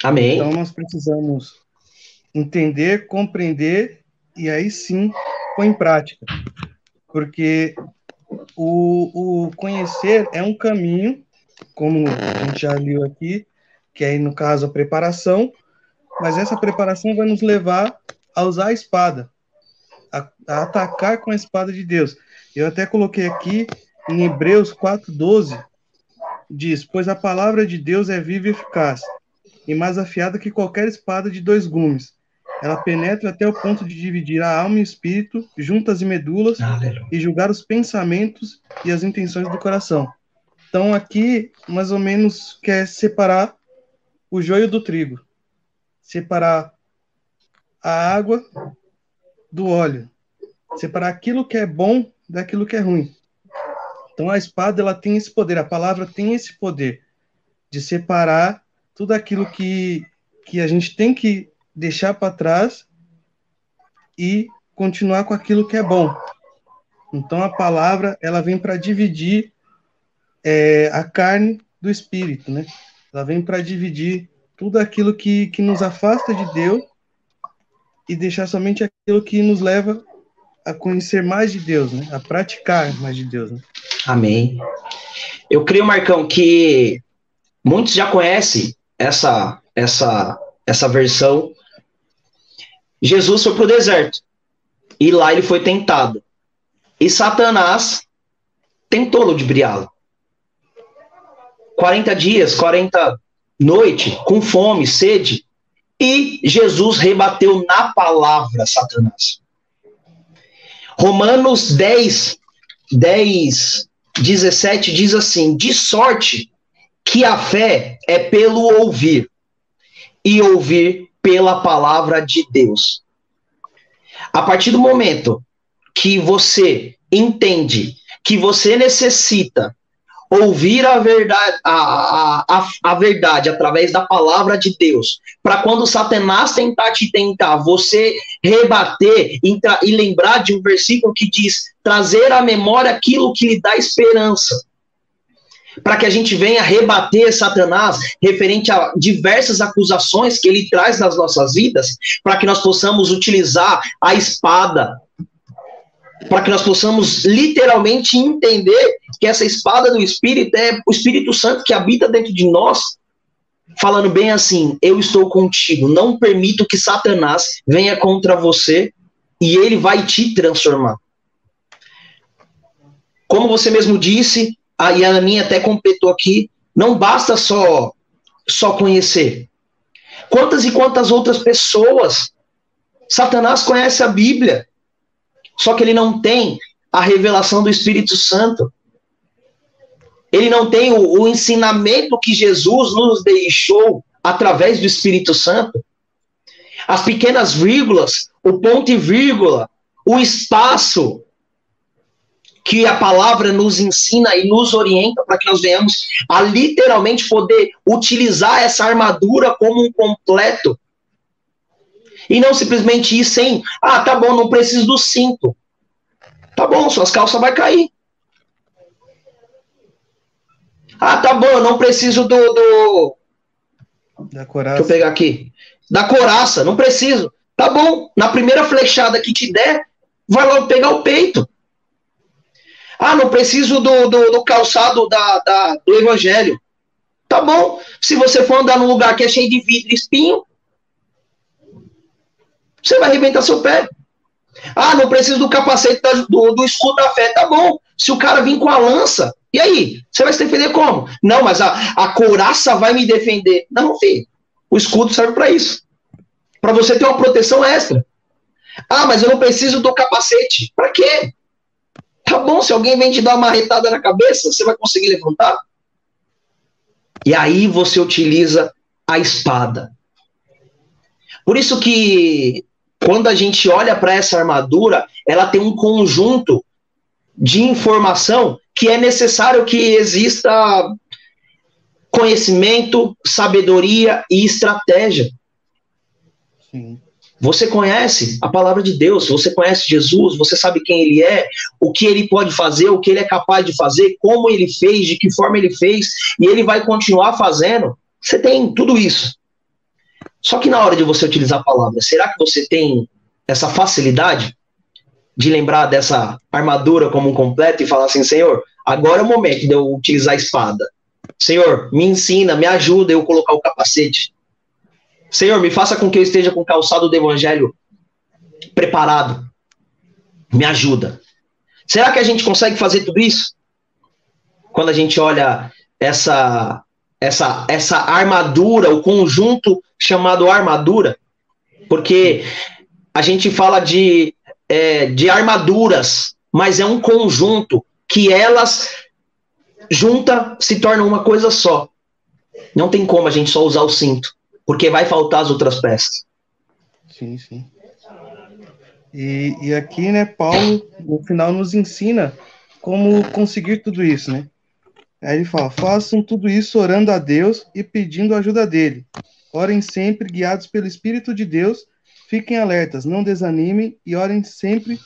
Amém. Então nós precisamos entender, compreender e aí sim põe em prática. Porque o, o conhecer é um caminho, como a gente já viu aqui, que é, no caso, a preparação, mas essa preparação vai nos levar a usar a espada, a, a atacar com a espada de Deus. Eu até coloquei aqui em Hebreus 4,12, diz: Pois a palavra de Deus é viva e eficaz, e mais afiada que qualquer espada de dois gumes ela penetra até o ponto de dividir a alma e o espírito, juntas e medulas, Aleluia. e julgar os pensamentos e as intenções do coração. Então, aqui, mais ou menos, quer separar o joio do trigo, separar a água do óleo, separar aquilo que é bom daquilo que é ruim. Então, a espada ela tem esse poder, a palavra tem esse poder de separar tudo aquilo que, que a gente tem que deixar para trás e continuar com aquilo que é bom. Então a palavra ela vem para dividir é, a carne do espírito, né? Ela vem para dividir tudo aquilo que, que nos afasta de Deus e deixar somente aquilo que nos leva a conhecer mais de Deus, né? A praticar mais de Deus. Né? Amém. Eu creio, Marcão, que muitos já conhecem essa essa essa versão Jesus foi para o deserto e lá ele foi tentado. E Satanás tentou ludibriá-lo. 40 dias, 40 noites, com fome, sede. E Jesus rebateu na palavra Satanás. Romanos 10, 10, 17 diz assim: De sorte que a fé é pelo ouvir, e ouvir pela palavra de Deus. A partir do momento que você entende que você necessita ouvir a verdade, a, a, a, verdade através da palavra de Deus, para quando Satanás tentar te tentar, você rebater e, e lembrar de um versículo que diz: trazer à memória aquilo que lhe dá esperança. Para que a gente venha rebater Satanás referente a diversas acusações que ele traz nas nossas vidas, para que nós possamos utilizar a espada, para que nós possamos literalmente entender que essa espada do Espírito é o Espírito Santo que habita dentro de nós, falando bem assim: eu estou contigo, não permito que Satanás venha contra você e ele vai te transformar. Como você mesmo disse, a Aninha até completou aqui, não basta só só conhecer. Quantas e quantas outras pessoas Satanás conhece a Bíblia, só que ele não tem a revelação do Espírito Santo. Ele não tem o, o ensinamento que Jesus nos deixou através do Espírito Santo. As pequenas vírgulas, o ponto e vírgula, o espaço que a palavra nos ensina e nos orienta para que nós venhamos a literalmente poder utilizar essa armadura como um completo e não simplesmente ir sem, ah, tá bom, não preciso do cinto. Tá bom, suas calças vai cair. Ah, tá bom, eu não preciso do. do... Da coraça. Deixa eu pegar aqui. Da coraça, não preciso. Tá bom, na primeira flechada que te der, vai lá pegar o peito. Ah, não preciso do, do, do calçado da, da, do evangelho. Tá bom, se você for andar num lugar que é cheio de vidro e espinho, você vai arrebentar seu pé. Ah, não preciso do capacete do, do escudo da fé. Tá bom. Se o cara vir com a lança, e aí? Você vai se defender como? Não, mas a, a couraça vai me defender. Não, filho. O escudo serve para isso. Para você ter uma proteção extra. Ah, mas eu não preciso do capacete. Para quê? Tá bom, se alguém vem te dar uma marretada na cabeça, você vai conseguir levantar? E aí você utiliza a espada. Por isso que quando a gente olha para essa armadura, ela tem um conjunto de informação que é necessário que exista conhecimento, sabedoria e estratégia. Sim. Você conhece a palavra de Deus, você conhece Jesus, você sabe quem ele é, o que ele pode fazer, o que ele é capaz de fazer, como ele fez, de que forma ele fez, e ele vai continuar fazendo. Você tem tudo isso. Só que na hora de você utilizar a palavra, será que você tem essa facilidade de lembrar dessa armadura como um completo e falar assim, Senhor, agora é o momento de eu utilizar a espada. Senhor, me ensina, me ajuda eu colocar o capacete. Senhor, me faça com que eu esteja com o calçado do evangelho preparado. Me ajuda. Será que a gente consegue fazer tudo isso? Quando a gente olha essa essa essa armadura, o conjunto chamado armadura, porque a gente fala de, é, de armaduras, mas é um conjunto que elas junta se tornam uma coisa só. Não tem como a gente só usar o cinto, porque vai faltar as outras peças. Sim, sim. E, e aqui, né, Paulo, no final, nos ensina como conseguir tudo isso, né? Aí ele fala: façam tudo isso orando a Deus e pedindo a ajuda dele. Orem sempre guiados pelo Espírito de Deus. Fiquem alertas, não desanimem e orem sempre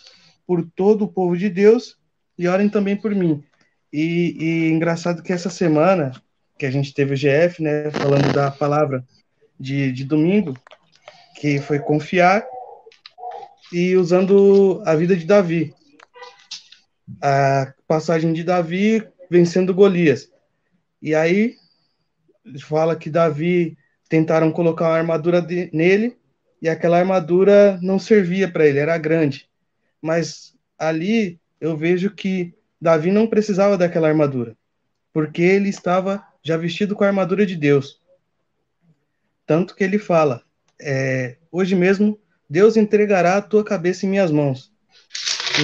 por todo o povo de Deus e orem também por mim. E, e engraçado que essa semana que a gente teve o GF, né, falando da palavra de, de domingo, que foi confiar e usando a vida de Davi. A passagem de Davi vencendo Golias. E aí fala que Davi tentaram colocar uma armadura de, nele e aquela armadura não servia para ele, era grande. Mas ali eu vejo que Davi não precisava daquela armadura, porque ele estava já vestido com a armadura de Deus. Tanto que ele fala: é, hoje mesmo Deus entregará a tua cabeça em minhas mãos.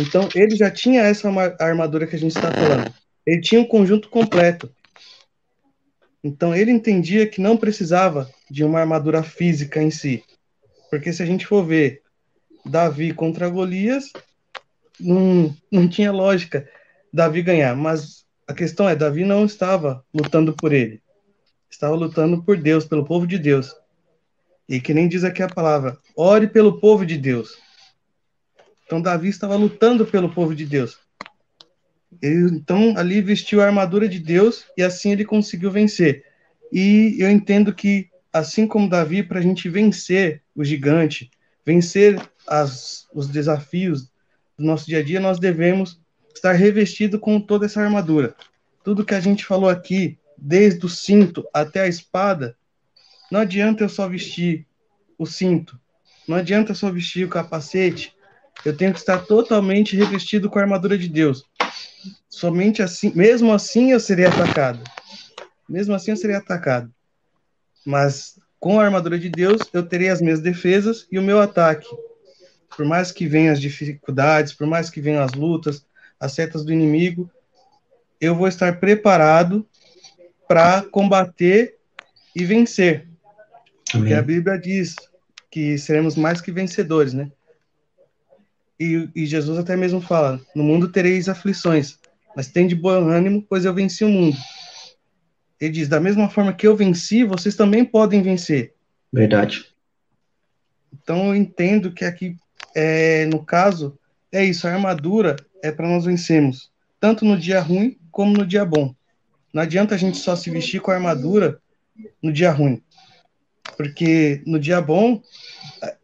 Então, ele já tinha essa armadura que a gente está falando. Ele tinha um conjunto completo. Então, ele entendia que não precisava de uma armadura física em si. Porque se a gente for ver Davi contra Golias, não, não tinha lógica Davi ganhar. Mas a questão é, Davi não estava lutando por ele. Estava lutando por Deus, pelo povo de Deus. E que nem diz aqui a palavra, ore pelo povo de Deus. Então Davi estava lutando pelo povo de Deus. Ele, então ali vestiu a armadura de Deus e assim ele conseguiu vencer. E eu entendo que assim como Davi, para a gente vencer o gigante, vencer as, os desafios do nosso dia a dia, nós devemos estar revestido com toda essa armadura. Tudo que a gente falou aqui, desde o cinto até a espada, não adianta eu só vestir o cinto, não adianta só vestir o capacete, eu tenho que estar totalmente revestido com a armadura de Deus. Somente assim, mesmo assim eu seria atacado. Mesmo assim eu seria atacado. Mas com a armadura de Deus, eu terei as minhas defesas e o meu ataque. Por mais que venham as dificuldades, por mais que venham as lutas, as setas do inimigo, eu vou estar preparado para combater e vencer. Amém. Porque a Bíblia diz que seremos mais que vencedores, né? E, e, Jesus até mesmo fala: No mundo tereis aflições, mas tem de bom ânimo, pois eu venci o mundo. Ele diz: Da mesma forma que eu venci, vocês também podem vencer. Verdade. Então eu entendo que aqui, é, no caso, é isso: a armadura é para nós vencermos, tanto no dia ruim como no dia bom. Não adianta a gente só se vestir com a armadura no dia ruim, porque no dia bom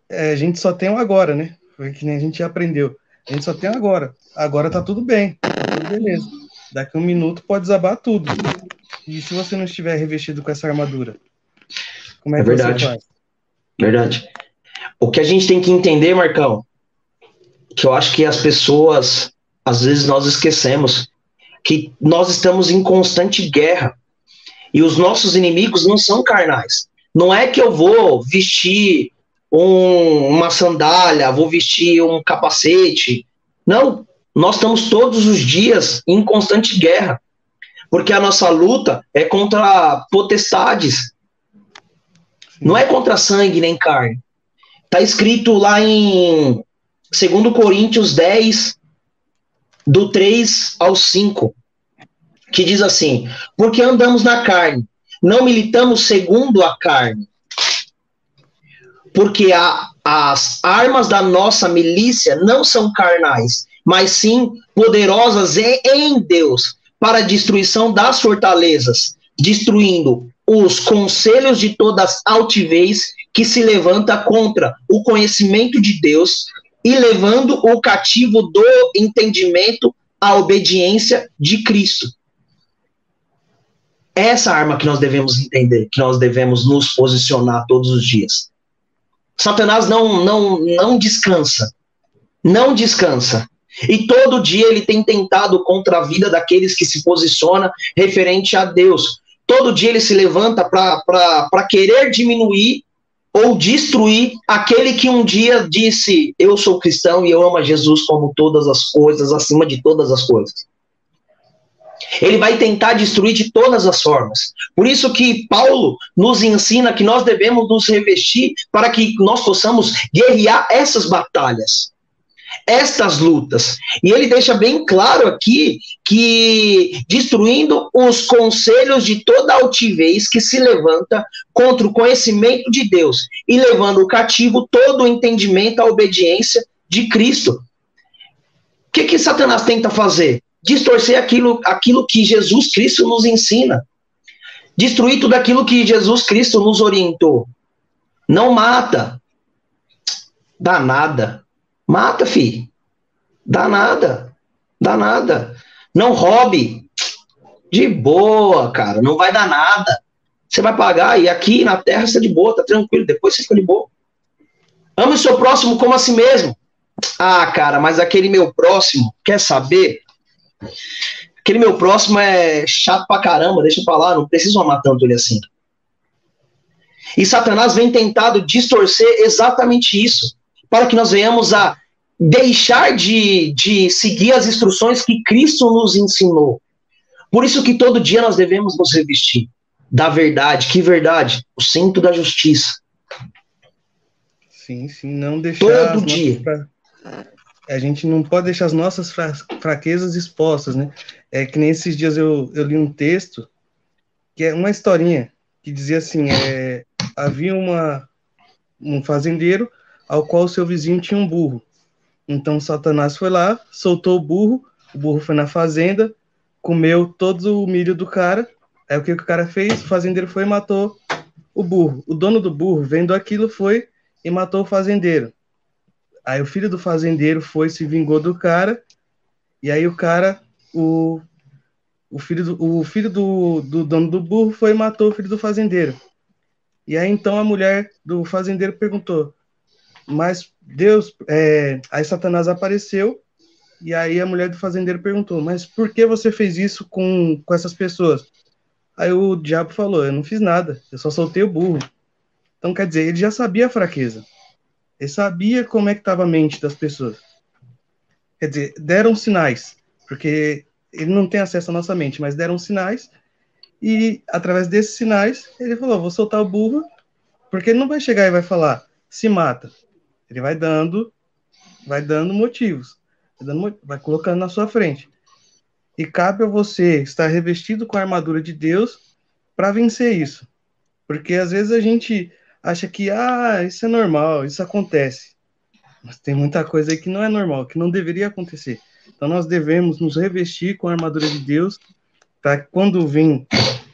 é, a gente só tem o agora, né? Foi que nem a gente aprendeu. A gente só tem agora. Agora tá tudo bem, tá tudo beleza. Daqui a um minuto pode desabar tudo. E se você não estiver revestido com essa armadura? Como é, é que verdade. você faz? Verdade. O que a gente tem que entender, Marcão, que eu acho que as pessoas, às vezes nós esquecemos, que nós estamos em constante guerra. E os nossos inimigos não são carnais. Não é que eu vou vestir um, uma sandália, vou vestir um capacete. Não, nós estamos todos os dias em constante guerra, porque a nossa luta é contra potestades, não é contra sangue nem carne. Está escrito lá em 2 Coríntios 10, do 3 ao 5, que diz assim: Porque andamos na carne, não militamos segundo a carne, porque a, as armas da nossa milícia não são carnais, mas sim poderosas em, Deus para a destruição das fortalezas, destruindo os conselhos de todas altivez que se levanta contra o conhecimento de Deus e levando o cativo do entendimento à obediência de Cristo. Essa arma que nós devemos entender, que nós devemos nos posicionar todos os dias. Satanás não, não, não descansa. Não descansa. E todo dia ele tem tentado contra a vida daqueles que se posiciona referente a Deus. Todo dia ele se levanta para querer diminuir ou destruir aquele que um dia disse: Eu sou cristão e eu amo a Jesus como todas as coisas, acima de todas as coisas. Ele vai tentar destruir de todas as formas. Por isso que Paulo nos ensina que nós devemos nos revestir para que nós possamos guerrear essas batalhas, estas lutas. E ele deixa bem claro aqui que destruindo os conselhos de toda altivez que se levanta contra o conhecimento de Deus e levando o cativo todo o entendimento à obediência de Cristo. O que, que Satanás tenta fazer? distorcer aquilo, aquilo que Jesus Cristo nos ensina. Destruir tudo aquilo que Jesus Cristo nos orientou. Não mata. Dá nada. Mata, filho. Dá nada. Dá nada. Não roube. De boa, cara. Não vai dar nada. Você vai pagar e aqui na terra você é de boa, tá tranquilo. Depois você fica de boa. Ame o seu próximo como a si mesmo. Ah, cara, mas aquele meu próximo, quer saber? Aquele meu próximo é chato pra caramba, deixa eu falar, não preciso amar tanto ele assim. E Satanás vem tentado distorcer exatamente isso, para que nós venhamos a deixar de, de seguir as instruções que Cristo nos ensinou. Por isso que todo dia nós devemos nos revestir da verdade. Que verdade? O cinto da justiça. Sim, sim, não deixar. Todo dia. A gente não pode deixar as nossas fra... fraquezas expostas, né? É que nesses dias eu, eu li um texto que é uma historinha que dizia assim: é, havia uma, um fazendeiro ao qual seu vizinho tinha um burro. Então Satanás foi lá, soltou o burro, o burro foi na fazenda, comeu todo o milho do cara. Aí o que, que o cara fez? O fazendeiro foi e matou o burro. O dono do burro, vendo aquilo, foi e matou o fazendeiro. Aí o filho do fazendeiro foi, se vingou do cara, e aí o cara, o, o filho, do, o filho do, do dono do burro foi e matou o filho do fazendeiro. E aí então a mulher do fazendeiro perguntou, mas Deus, é, aí Satanás apareceu, e aí a mulher do fazendeiro perguntou, mas por que você fez isso com, com essas pessoas? Aí o diabo falou, eu não fiz nada, eu só soltei o burro. Então, quer dizer, ele já sabia a fraqueza. Ele sabia como é que estava a mente das pessoas. Quer dizer, deram sinais, porque ele não tem acesso à nossa mente, mas deram sinais, e através desses sinais, ele falou: vou soltar o burro, porque ele não vai chegar e vai falar, se mata. Ele vai dando, vai dando motivos, vai, dando, vai colocando na sua frente. E cabe a você estar revestido com a armadura de Deus para vencer isso. Porque às vezes a gente acha que, ah, isso é normal, isso acontece. Mas tem muita coisa aí que não é normal, que não deveria acontecer. Então nós devemos nos revestir com a armadura de Deus, para quando vir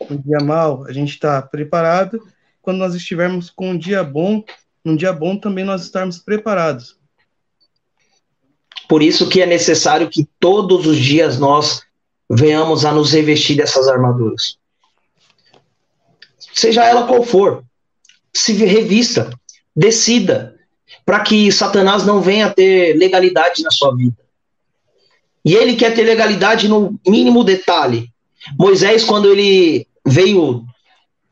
um dia mal, a gente está preparado. Quando nós estivermos com um dia bom, um dia bom também nós estarmos preparados. Por isso que é necessário que todos os dias nós venhamos a nos revestir dessas armaduras. Seja ela qual for, se revista, decida, para que Satanás não venha ter legalidade na sua vida. E ele quer ter legalidade no mínimo detalhe. Moisés, quando ele veio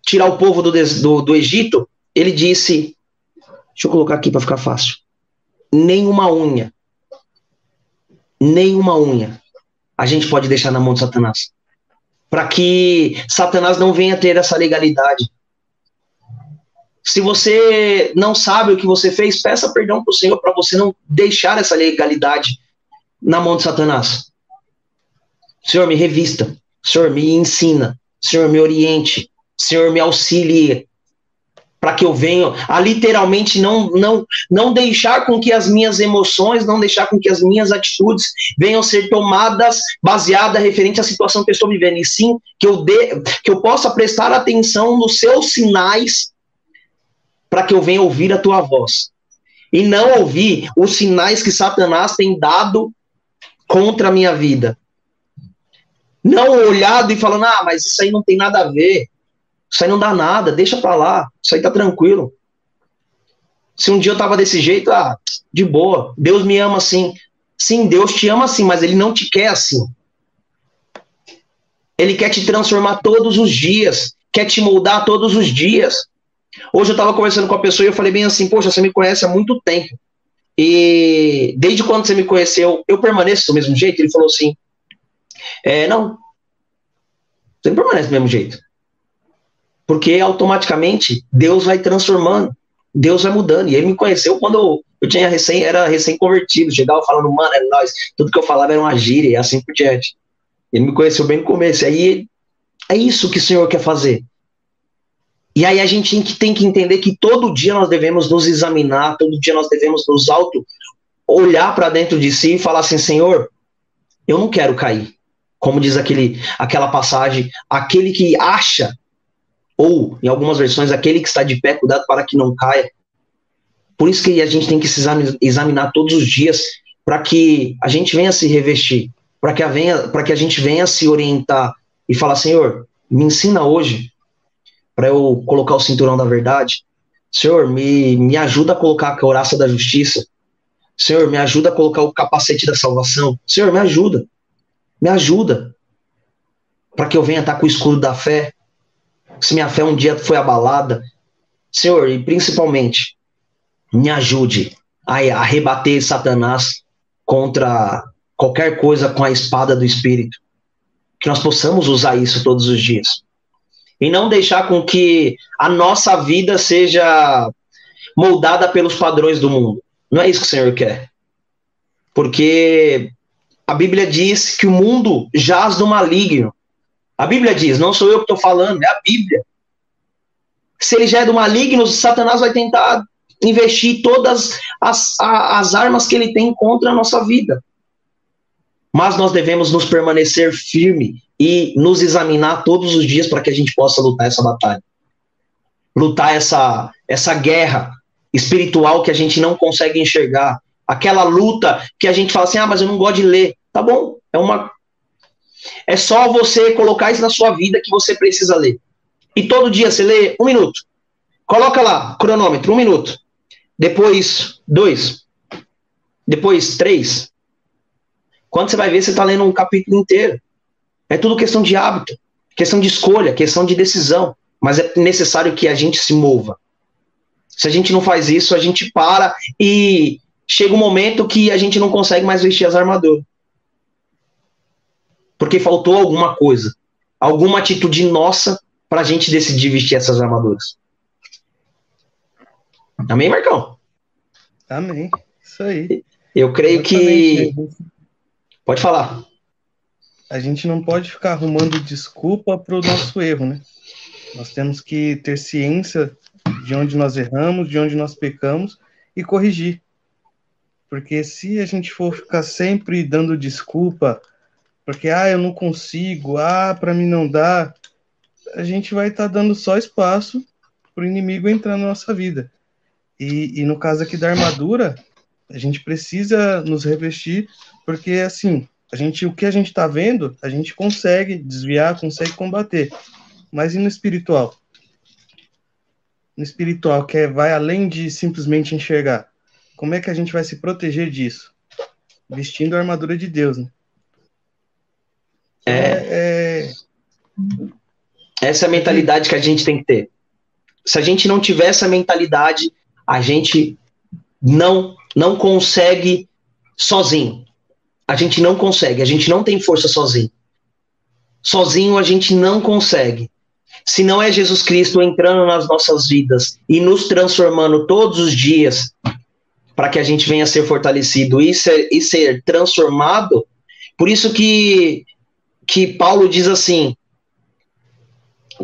tirar o povo do, do, do Egito, ele disse: Deixa eu colocar aqui para ficar fácil. Nenhuma unha, nenhuma unha a gente pode deixar na mão de Satanás. Para que Satanás não venha ter essa legalidade. Se você não sabe o que você fez, peça perdão para o Senhor para você não deixar essa legalidade na mão de Satanás. Senhor, me revista. Senhor, me ensina. Senhor, me oriente. Senhor, me auxilie para que eu venha a literalmente não, não, não deixar com que as minhas emoções, não deixar com que as minhas atitudes venham ser tomadas baseada referente à situação que eu estou vivendo, e sim que eu, dê, que eu possa prestar atenção nos seus sinais para que eu venha ouvir a tua voz. E não ouvir os sinais que Satanás tem dado contra a minha vida. Não olhado e falando, ah, mas isso aí não tem nada a ver. Isso aí não dá nada, deixa pra lá. Isso aí tá tranquilo. Se um dia eu tava desse jeito, ah, de boa. Deus me ama assim. Sim, Deus te ama assim, mas ele não te quer assim. Ele quer te transformar todos os dias, quer te moldar todos os dias. Hoje eu estava conversando com a pessoa e eu falei bem assim, poxa, você me conhece há muito tempo. E desde quando você me conheceu, eu permaneço do mesmo jeito? Ele falou assim, é, não, você não permanece do mesmo jeito. Porque automaticamente Deus vai transformando, Deus vai mudando. E ele me conheceu quando eu, tinha recém, era recém-convertido, chegava falando, mano, é nós, tudo que eu falava era uma gíria e assim por diante. Ele me conheceu bem no começo. Aí é isso que o Senhor quer fazer. E aí a gente tem que entender que todo dia nós devemos nos examinar, todo dia nós devemos nos auto olhar para dentro de si e falar assim, Senhor, eu não quero cair. Como diz aquele, aquela passagem, aquele que acha, ou em algumas versões, aquele que está de pé, cuidado para que não caia. Por isso que a gente tem que se examinar todos os dias para que a gente venha se revestir, para que, a que a gente venha se orientar e falar, Senhor, me ensina hoje para eu colocar o cinturão da verdade. Senhor, me, me ajuda a colocar a couraça da justiça. Senhor, me ajuda a colocar o capacete da salvação. Senhor, me ajuda. Me ajuda. Para que eu venha estar com o escudo da fé. Se minha fé um dia foi abalada. Senhor, e principalmente, me ajude a rebater Satanás contra qualquer coisa com a espada do Espírito. Que nós possamos usar isso todos os dias. E não deixar com que a nossa vida seja moldada pelos padrões do mundo. Não é isso que o Senhor quer. Porque a Bíblia diz que o mundo jaz no maligno. A Bíblia diz, não sou eu que estou falando, é a Bíblia. Se ele já é do maligno, Satanás vai tentar investir todas as, as armas que ele tem contra a nossa vida. Mas nós devemos nos permanecer firme e nos examinar todos os dias para que a gente possa lutar essa batalha. Lutar essa, essa guerra espiritual que a gente não consegue enxergar. Aquela luta que a gente fala assim: ah, mas eu não gosto de ler. Tá bom, é uma. É só você colocar isso na sua vida que você precisa ler. E todo dia você lê um minuto. Coloca lá, cronômetro, um minuto. Depois, dois. Depois, três. Quando você vai ver, você está lendo um capítulo inteiro. É tudo questão de hábito, questão de escolha, questão de decisão. Mas é necessário que a gente se mova. Se a gente não faz isso, a gente para e chega um momento que a gente não consegue mais vestir as armaduras. Porque faltou alguma coisa, alguma atitude nossa para a gente decidir vestir essas armaduras. Amém, Marcão? Amém. Isso aí. Eu creio que. Pode falar. A gente não pode ficar arrumando desculpa para o nosso erro, né? Nós temos que ter ciência de onde nós erramos, de onde nós pecamos e corrigir. Porque se a gente for ficar sempre dando desculpa, porque ah, eu não consigo, ah, para mim não dá, a gente vai estar tá dando só espaço para o inimigo entrar na nossa vida. E, e no caso aqui da armadura, a gente precisa nos revestir, porque assim, a gente, o que a gente está vendo, a gente consegue desviar, consegue combater. Mas e no espiritual? No espiritual, que é, vai além de simplesmente enxergar. Como é que a gente vai se proteger disso? Vestindo a armadura de Deus, né? É, é. Essa é a mentalidade que a gente tem que ter. Se a gente não tiver essa mentalidade, a gente não não consegue sozinho. A gente não consegue, a gente não tem força sozinho. Sozinho a gente não consegue. Se não é Jesus Cristo entrando nas nossas vidas e nos transformando todos os dias para que a gente venha ser fortalecido e ser, e ser transformado, por isso que, que Paulo diz assim: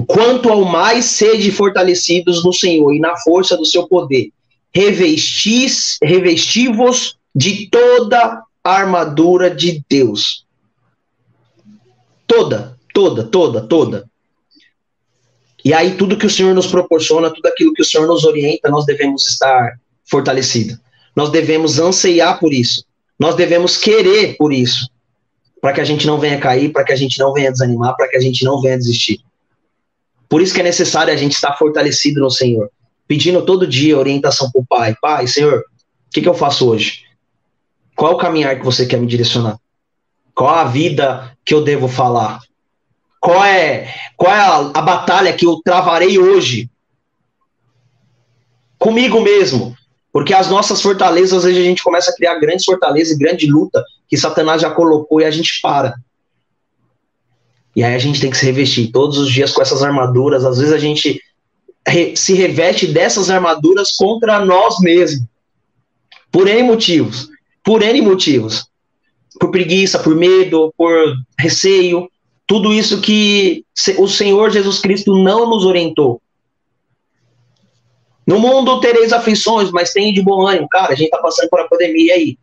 quanto ao mais sede fortalecidos no Senhor e na força do seu poder, revestis, revestivos de toda a armadura de Deus. Toda, toda, toda, toda. E aí tudo que o Senhor nos proporciona, tudo aquilo que o Senhor nos orienta, nós devemos estar fortalecidos. Nós devemos anseiar por isso. Nós devemos querer por isso. Para que a gente não venha cair, para que a gente não venha desanimar, para que a gente não venha desistir. Por isso que é necessário a gente estar fortalecido no Senhor pedindo todo dia orientação para o pai. Pai, Senhor, o que, que eu faço hoje? Qual é o caminhar que você quer me direcionar? Qual a vida que eu devo falar? Qual é, qual é a, a batalha que eu travarei hoje? Comigo mesmo. Porque as nossas fortalezas, às vezes a gente começa a criar grandes fortalezas e grande luta que Satanás já colocou e a gente para. E aí a gente tem que se revestir todos os dias com essas armaduras. Às vezes a gente se reveste dessas armaduras contra nós mesmos. Por N motivos. Por N motivos. Por preguiça, por medo, por receio. Tudo isso que o Senhor Jesus Cristo não nos orientou. No mundo tereis aflições, mas tem de bom ânimo. Cara, a gente está passando por uma pandemia aí.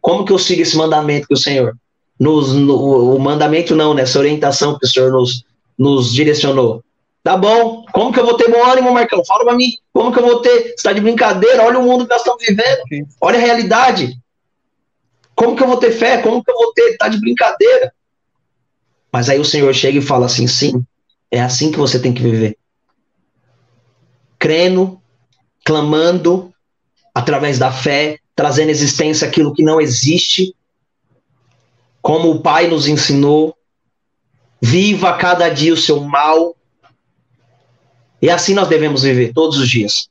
Como que eu sigo esse mandamento que o Senhor nos. No, o mandamento não, né? Essa orientação que o Senhor nos, nos direcionou. Tá bom. Como que eu vou ter bom ânimo, Marcão? Fala pra mim. Como que eu vou ter? Você tá de brincadeira? Olha o mundo que nós estamos vivendo. Olha a realidade. Como que eu vou ter fé? Como que eu vou ter? Tá de brincadeira. Mas aí o Senhor chega e fala assim: sim, é assim que você tem que viver. Crendo, clamando, através da fé, trazendo existência aquilo que não existe, como o Pai nos ensinou. Viva cada dia o seu mal, e assim nós devemos viver todos os dias.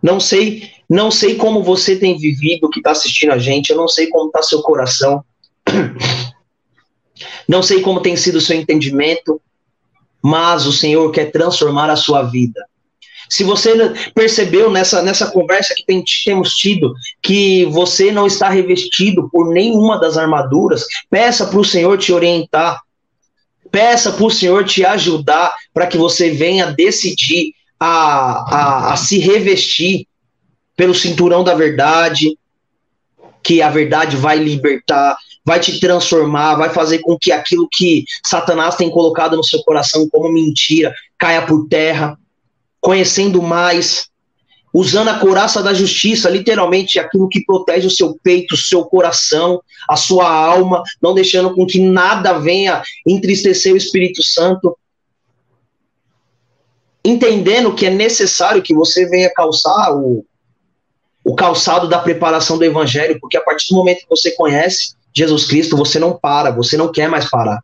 Não sei Não sei como você tem vivido, que está assistindo a gente, eu não sei como está seu coração, (clears throat) não sei como tem sido o seu entendimento, mas o Senhor quer transformar a sua vida. Se você percebeu nessa, nessa conversa que tem, temos tido que você não está revestido por nenhuma das armaduras, peça para o Senhor te orientar. Peça para o Senhor te ajudar para que você venha decidir a, a, a se revestir pelo cinturão da verdade, que a verdade vai libertar, vai te transformar, vai fazer com que aquilo que Satanás tem colocado no seu coração como mentira caia por terra conhecendo mais, usando a couraça da justiça, literalmente aquilo que protege o seu peito, o seu coração, a sua alma, não deixando com que nada venha entristecer o Espírito Santo. Entendendo que é necessário que você venha calçar o, o calçado da preparação do Evangelho, porque a partir do momento que você conhece Jesus Cristo, você não para, você não quer mais parar.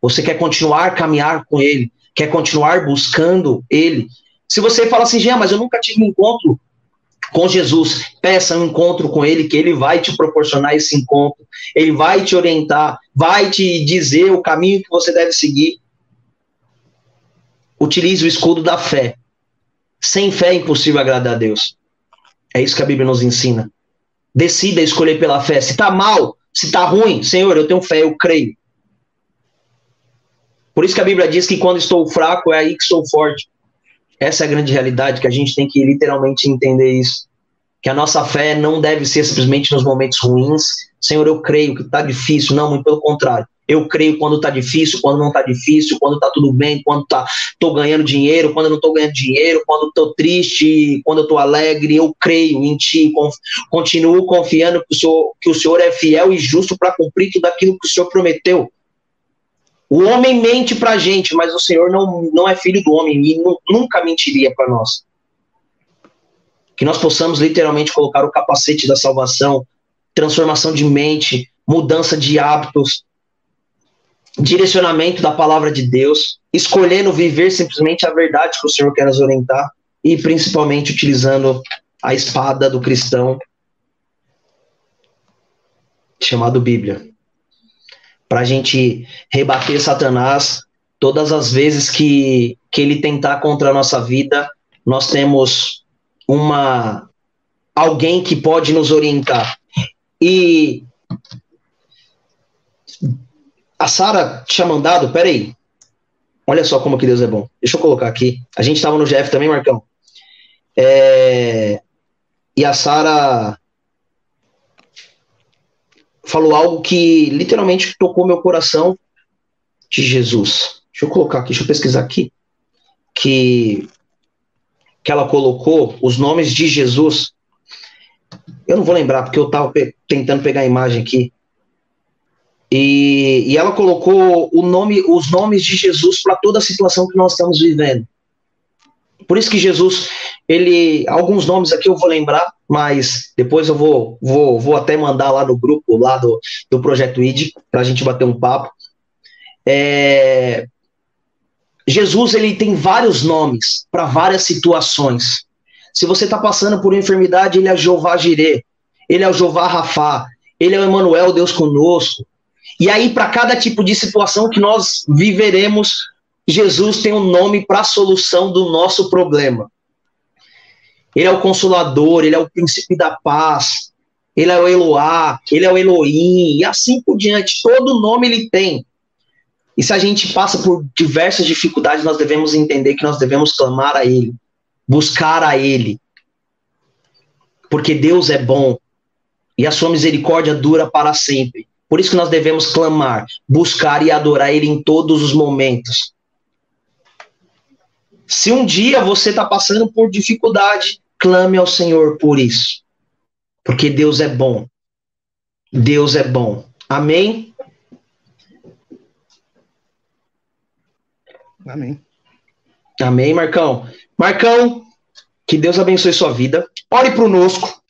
Você quer continuar caminhar com Ele, quer continuar buscando Ele, se você fala assim, Jean, mas eu nunca tive um encontro com Jesus, peça um encontro com Ele, que Ele vai te proporcionar esse encontro, Ele vai te orientar, vai te dizer o caminho que você deve seguir. Utilize o escudo da fé. Sem fé é impossível agradar a Deus. É isso que a Bíblia nos ensina. Decida escolher pela fé. Se está mal, se está ruim, Senhor, eu tenho fé, eu creio. Por isso que a Bíblia diz que quando estou fraco é aí que sou forte. Essa é a grande realidade que a gente tem que literalmente entender isso. Que a nossa fé não deve ser simplesmente nos momentos ruins. Senhor, eu creio que está difícil. Não, muito pelo contrário. Eu creio quando está difícil, quando não está difícil, quando está tudo bem, quando tá, tô ganhando dinheiro, quando não estou ganhando dinheiro, quando estou triste, quando estou alegre. Eu creio em Ti, continuo confiando que o Senhor, que o Senhor é fiel e justo para cumprir tudo aquilo que o Senhor prometeu. O homem mente para a gente, mas o Senhor não, não é filho do homem e nunca mentiria para nós. Que nós possamos literalmente colocar o capacete da salvação, transformação de mente, mudança de hábitos, direcionamento da palavra de Deus, escolhendo viver simplesmente a verdade que o Senhor quer nos orientar e principalmente utilizando a espada do cristão chamado Bíblia para a gente rebater Satanás todas as vezes que, que ele tentar contra a nossa vida, nós temos uma alguém que pode nos orientar. E a Sara tinha mandado, peraí, olha só como que Deus é bom. Deixa eu colocar aqui. A gente estava no GF também, Marcão. É, e a Sara falou algo que literalmente tocou meu coração de Jesus. Deixa eu colocar aqui, deixa eu pesquisar aqui. Que, que ela colocou os nomes de Jesus. Eu não vou lembrar, porque eu estava pe tentando pegar a imagem aqui. E, e ela colocou o nome, os nomes de Jesus para toda a situação que nós estamos vivendo. Por isso que Jesus, ele, alguns nomes aqui eu vou lembrar, mas depois eu vou, vou, vou até mandar lá no grupo lá do, do Projeto ID para a gente bater um papo. É, Jesus ele tem vários nomes para várias situações. Se você está passando por enfermidade, ele é Jeová Jireh, ele é o Jeová Rafá, ele é o Emanuel, Deus conosco. E aí, para cada tipo de situação que nós viveremos, Jesus tem um nome para a solução do nosso problema. Ele é o consolador, ele é o príncipe da paz, ele é o Eloá, ele é o Elohim, e assim por diante. Todo nome ele tem. E se a gente passa por diversas dificuldades, nós devemos entender que nós devemos clamar a Ele, buscar a Ele. Porque Deus é bom e a sua misericórdia dura para sempre. Por isso que nós devemos clamar, buscar e adorar Ele em todos os momentos. Se um dia você está passando por dificuldade, clame ao Senhor por isso. Porque Deus é bom. Deus é bom. Amém? Amém. Amém, Marcão. Marcão, que Deus abençoe sua vida. Ore nosco.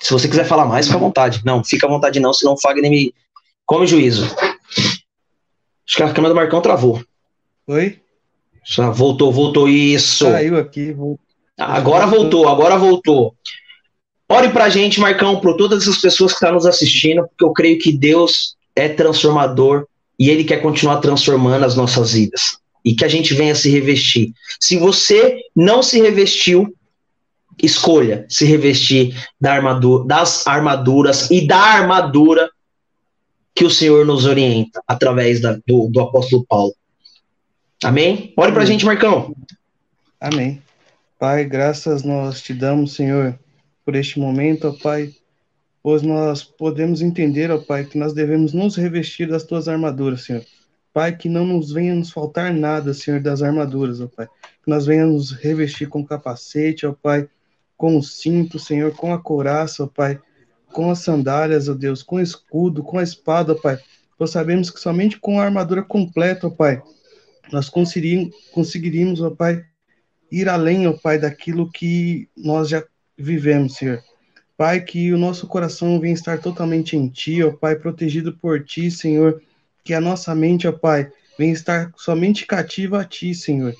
Se você quiser falar mais, fica à vontade. Não, fica à vontade não, senão o Fagner me come juízo. Acho que a câmera do Marcão travou. Oi? Já voltou, voltou isso. Saiu aqui, voltou. Agora voltou, agora voltou. Ore pra gente, Marcão, por todas essas pessoas que estão nos assistindo, porque eu creio que Deus é transformador e Ele quer continuar transformando as nossas vidas. E que a gente venha se revestir. Se você não se revestiu, escolha se revestir da armadura, das armaduras e da armadura que o Senhor nos orienta através da, do, do apóstolo Paulo. Amém? Ore pra gente, Marcão. Amém. Pai, graças nós te damos, Senhor, por este momento, ó Pai, pois nós podemos entender, ó Pai, que nós devemos nos revestir das tuas armaduras, Senhor. Pai, que não nos venha nos faltar nada, Senhor, das armaduras, ó Pai. Que nós venhamos revestir com capacete, ó Pai, com o cinto, Senhor, com a couraça, ó Pai, com as sandálias, ó Deus, com o escudo, com a espada, ó Pai. Pois sabemos que somente com a armadura completa, ó Pai, nós conseguiríamos, ó Pai, ir além, ó Pai, daquilo que nós já vivemos, Senhor. Pai, que o nosso coração venha estar totalmente em Ti, ó Pai, protegido por Ti, Senhor. Que a nossa mente, ó Pai, venha estar somente cativa a Ti, Senhor.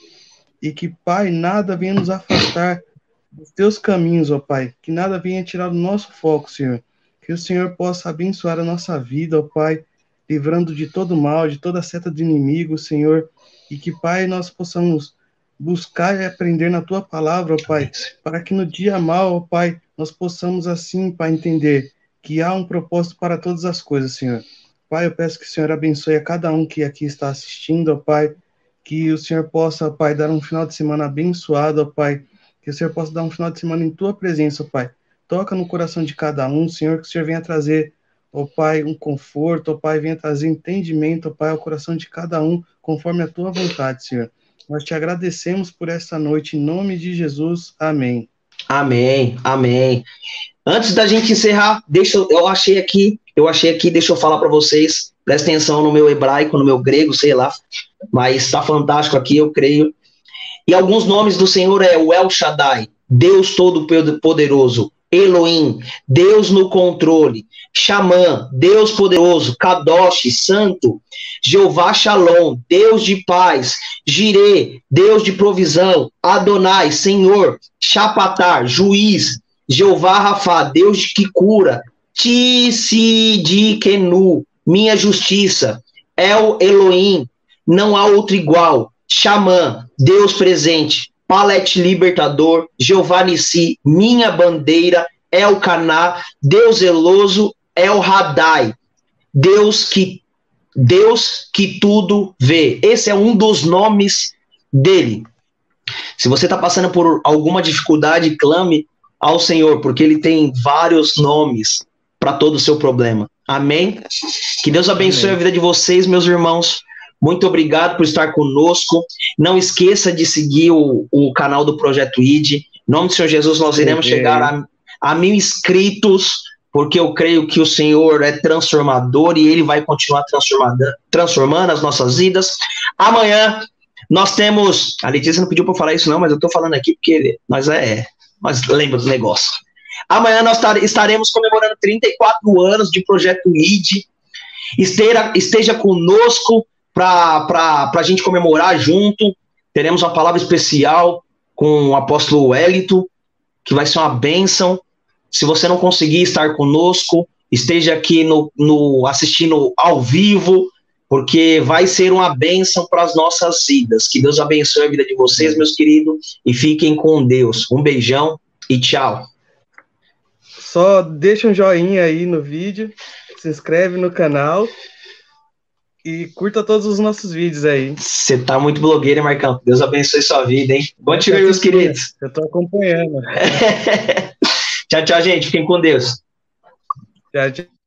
E que, Pai, nada venha nos afastar dos Teus caminhos, ó Pai. Que nada venha tirar o nosso foco, Senhor. Que o Senhor possa abençoar a nossa vida, ó Pai, livrando de todo mal, de toda seta do inimigo, Senhor. E que, Pai, nós possamos buscar e aprender na tua palavra, Pai, para que no dia mal, Pai, nós possamos assim, Pai, entender que há um propósito para todas as coisas, Senhor. Pai, eu peço que o Senhor abençoe a cada um que aqui está assistindo, ó Pai, que o Senhor possa, Pai, dar um final de semana abençoado, ó Pai, que o Senhor possa dar um final de semana em tua presença, ó Pai. Toca no coração de cada um, Senhor, que o Senhor venha trazer, ó Pai, um conforto, ó Pai, venha trazer entendimento, ó Pai, ao coração de cada um, conforme a tua vontade, Senhor. Nós te agradecemos por esta noite, em nome de Jesus. Amém. Amém, amém. Antes da gente encerrar, deixa eu achei aqui, eu achei aqui, deixa eu falar para vocês. Presta atenção no meu hebraico, no meu grego, sei lá, mas está fantástico aqui, eu creio. E alguns nomes do Senhor é o El Shaddai, Deus Todo-Poderoso, Elohim, Deus no controle, Xamã, Deus poderoso, Kadosh, santo, Jeová Shalom, Deus de paz, Jirê, Deus de provisão, Adonai, Senhor, Chapatar, juiz, Jeová Rafá, Deus que cura, Tissidikenu, minha justiça, El Elohim, não há outro igual, Xamã, Deus presente, Palete Libertador, Jeová Nissi, Minha Bandeira, El Caná, Deus Zeloso, El Radai, Deus que Deus que tudo vê. Esse é um dos nomes dele. Se você está passando por alguma dificuldade, clame ao Senhor, porque ele tem vários nomes para todo o seu problema. Amém? Que Deus abençoe Amém. a vida de vocês, meus irmãos. Muito obrigado por estar conosco. Não esqueça de seguir o, o canal do Projeto ID. Em nome do Senhor Jesus, nós iremos chegar a, a mil inscritos, porque eu creio que o Senhor é transformador e ele vai continuar transformando, transformando as nossas vidas. Amanhã nós temos. A Letícia não pediu para falar isso, não, mas eu estou falando aqui porque nós é. Nós lembra do negócio. Amanhã nós estaremos comemorando 34 anos de Projeto ID. Esteja, esteja conosco para a gente comemorar junto. Teremos uma palavra especial com o apóstolo Wellington, que vai ser uma bênção. Se você não conseguir estar conosco, esteja aqui no, no assistindo ao vivo, porque vai ser uma bênção para as nossas vidas. Que Deus abençoe a vida de vocês, meus queridos, e fiquem com Deus. Um beijão e tchau. Só deixa um joinha aí no vídeo, se inscreve no canal e curta todos os nossos vídeos aí. Você tá muito blogueiro, Marcão? Deus abençoe sua vida, hein? Bom te ver, meus queridos. Eu tô acompanhando. (laughs) tchau, tchau, gente. Fiquem com Deus. Tchau, tchau.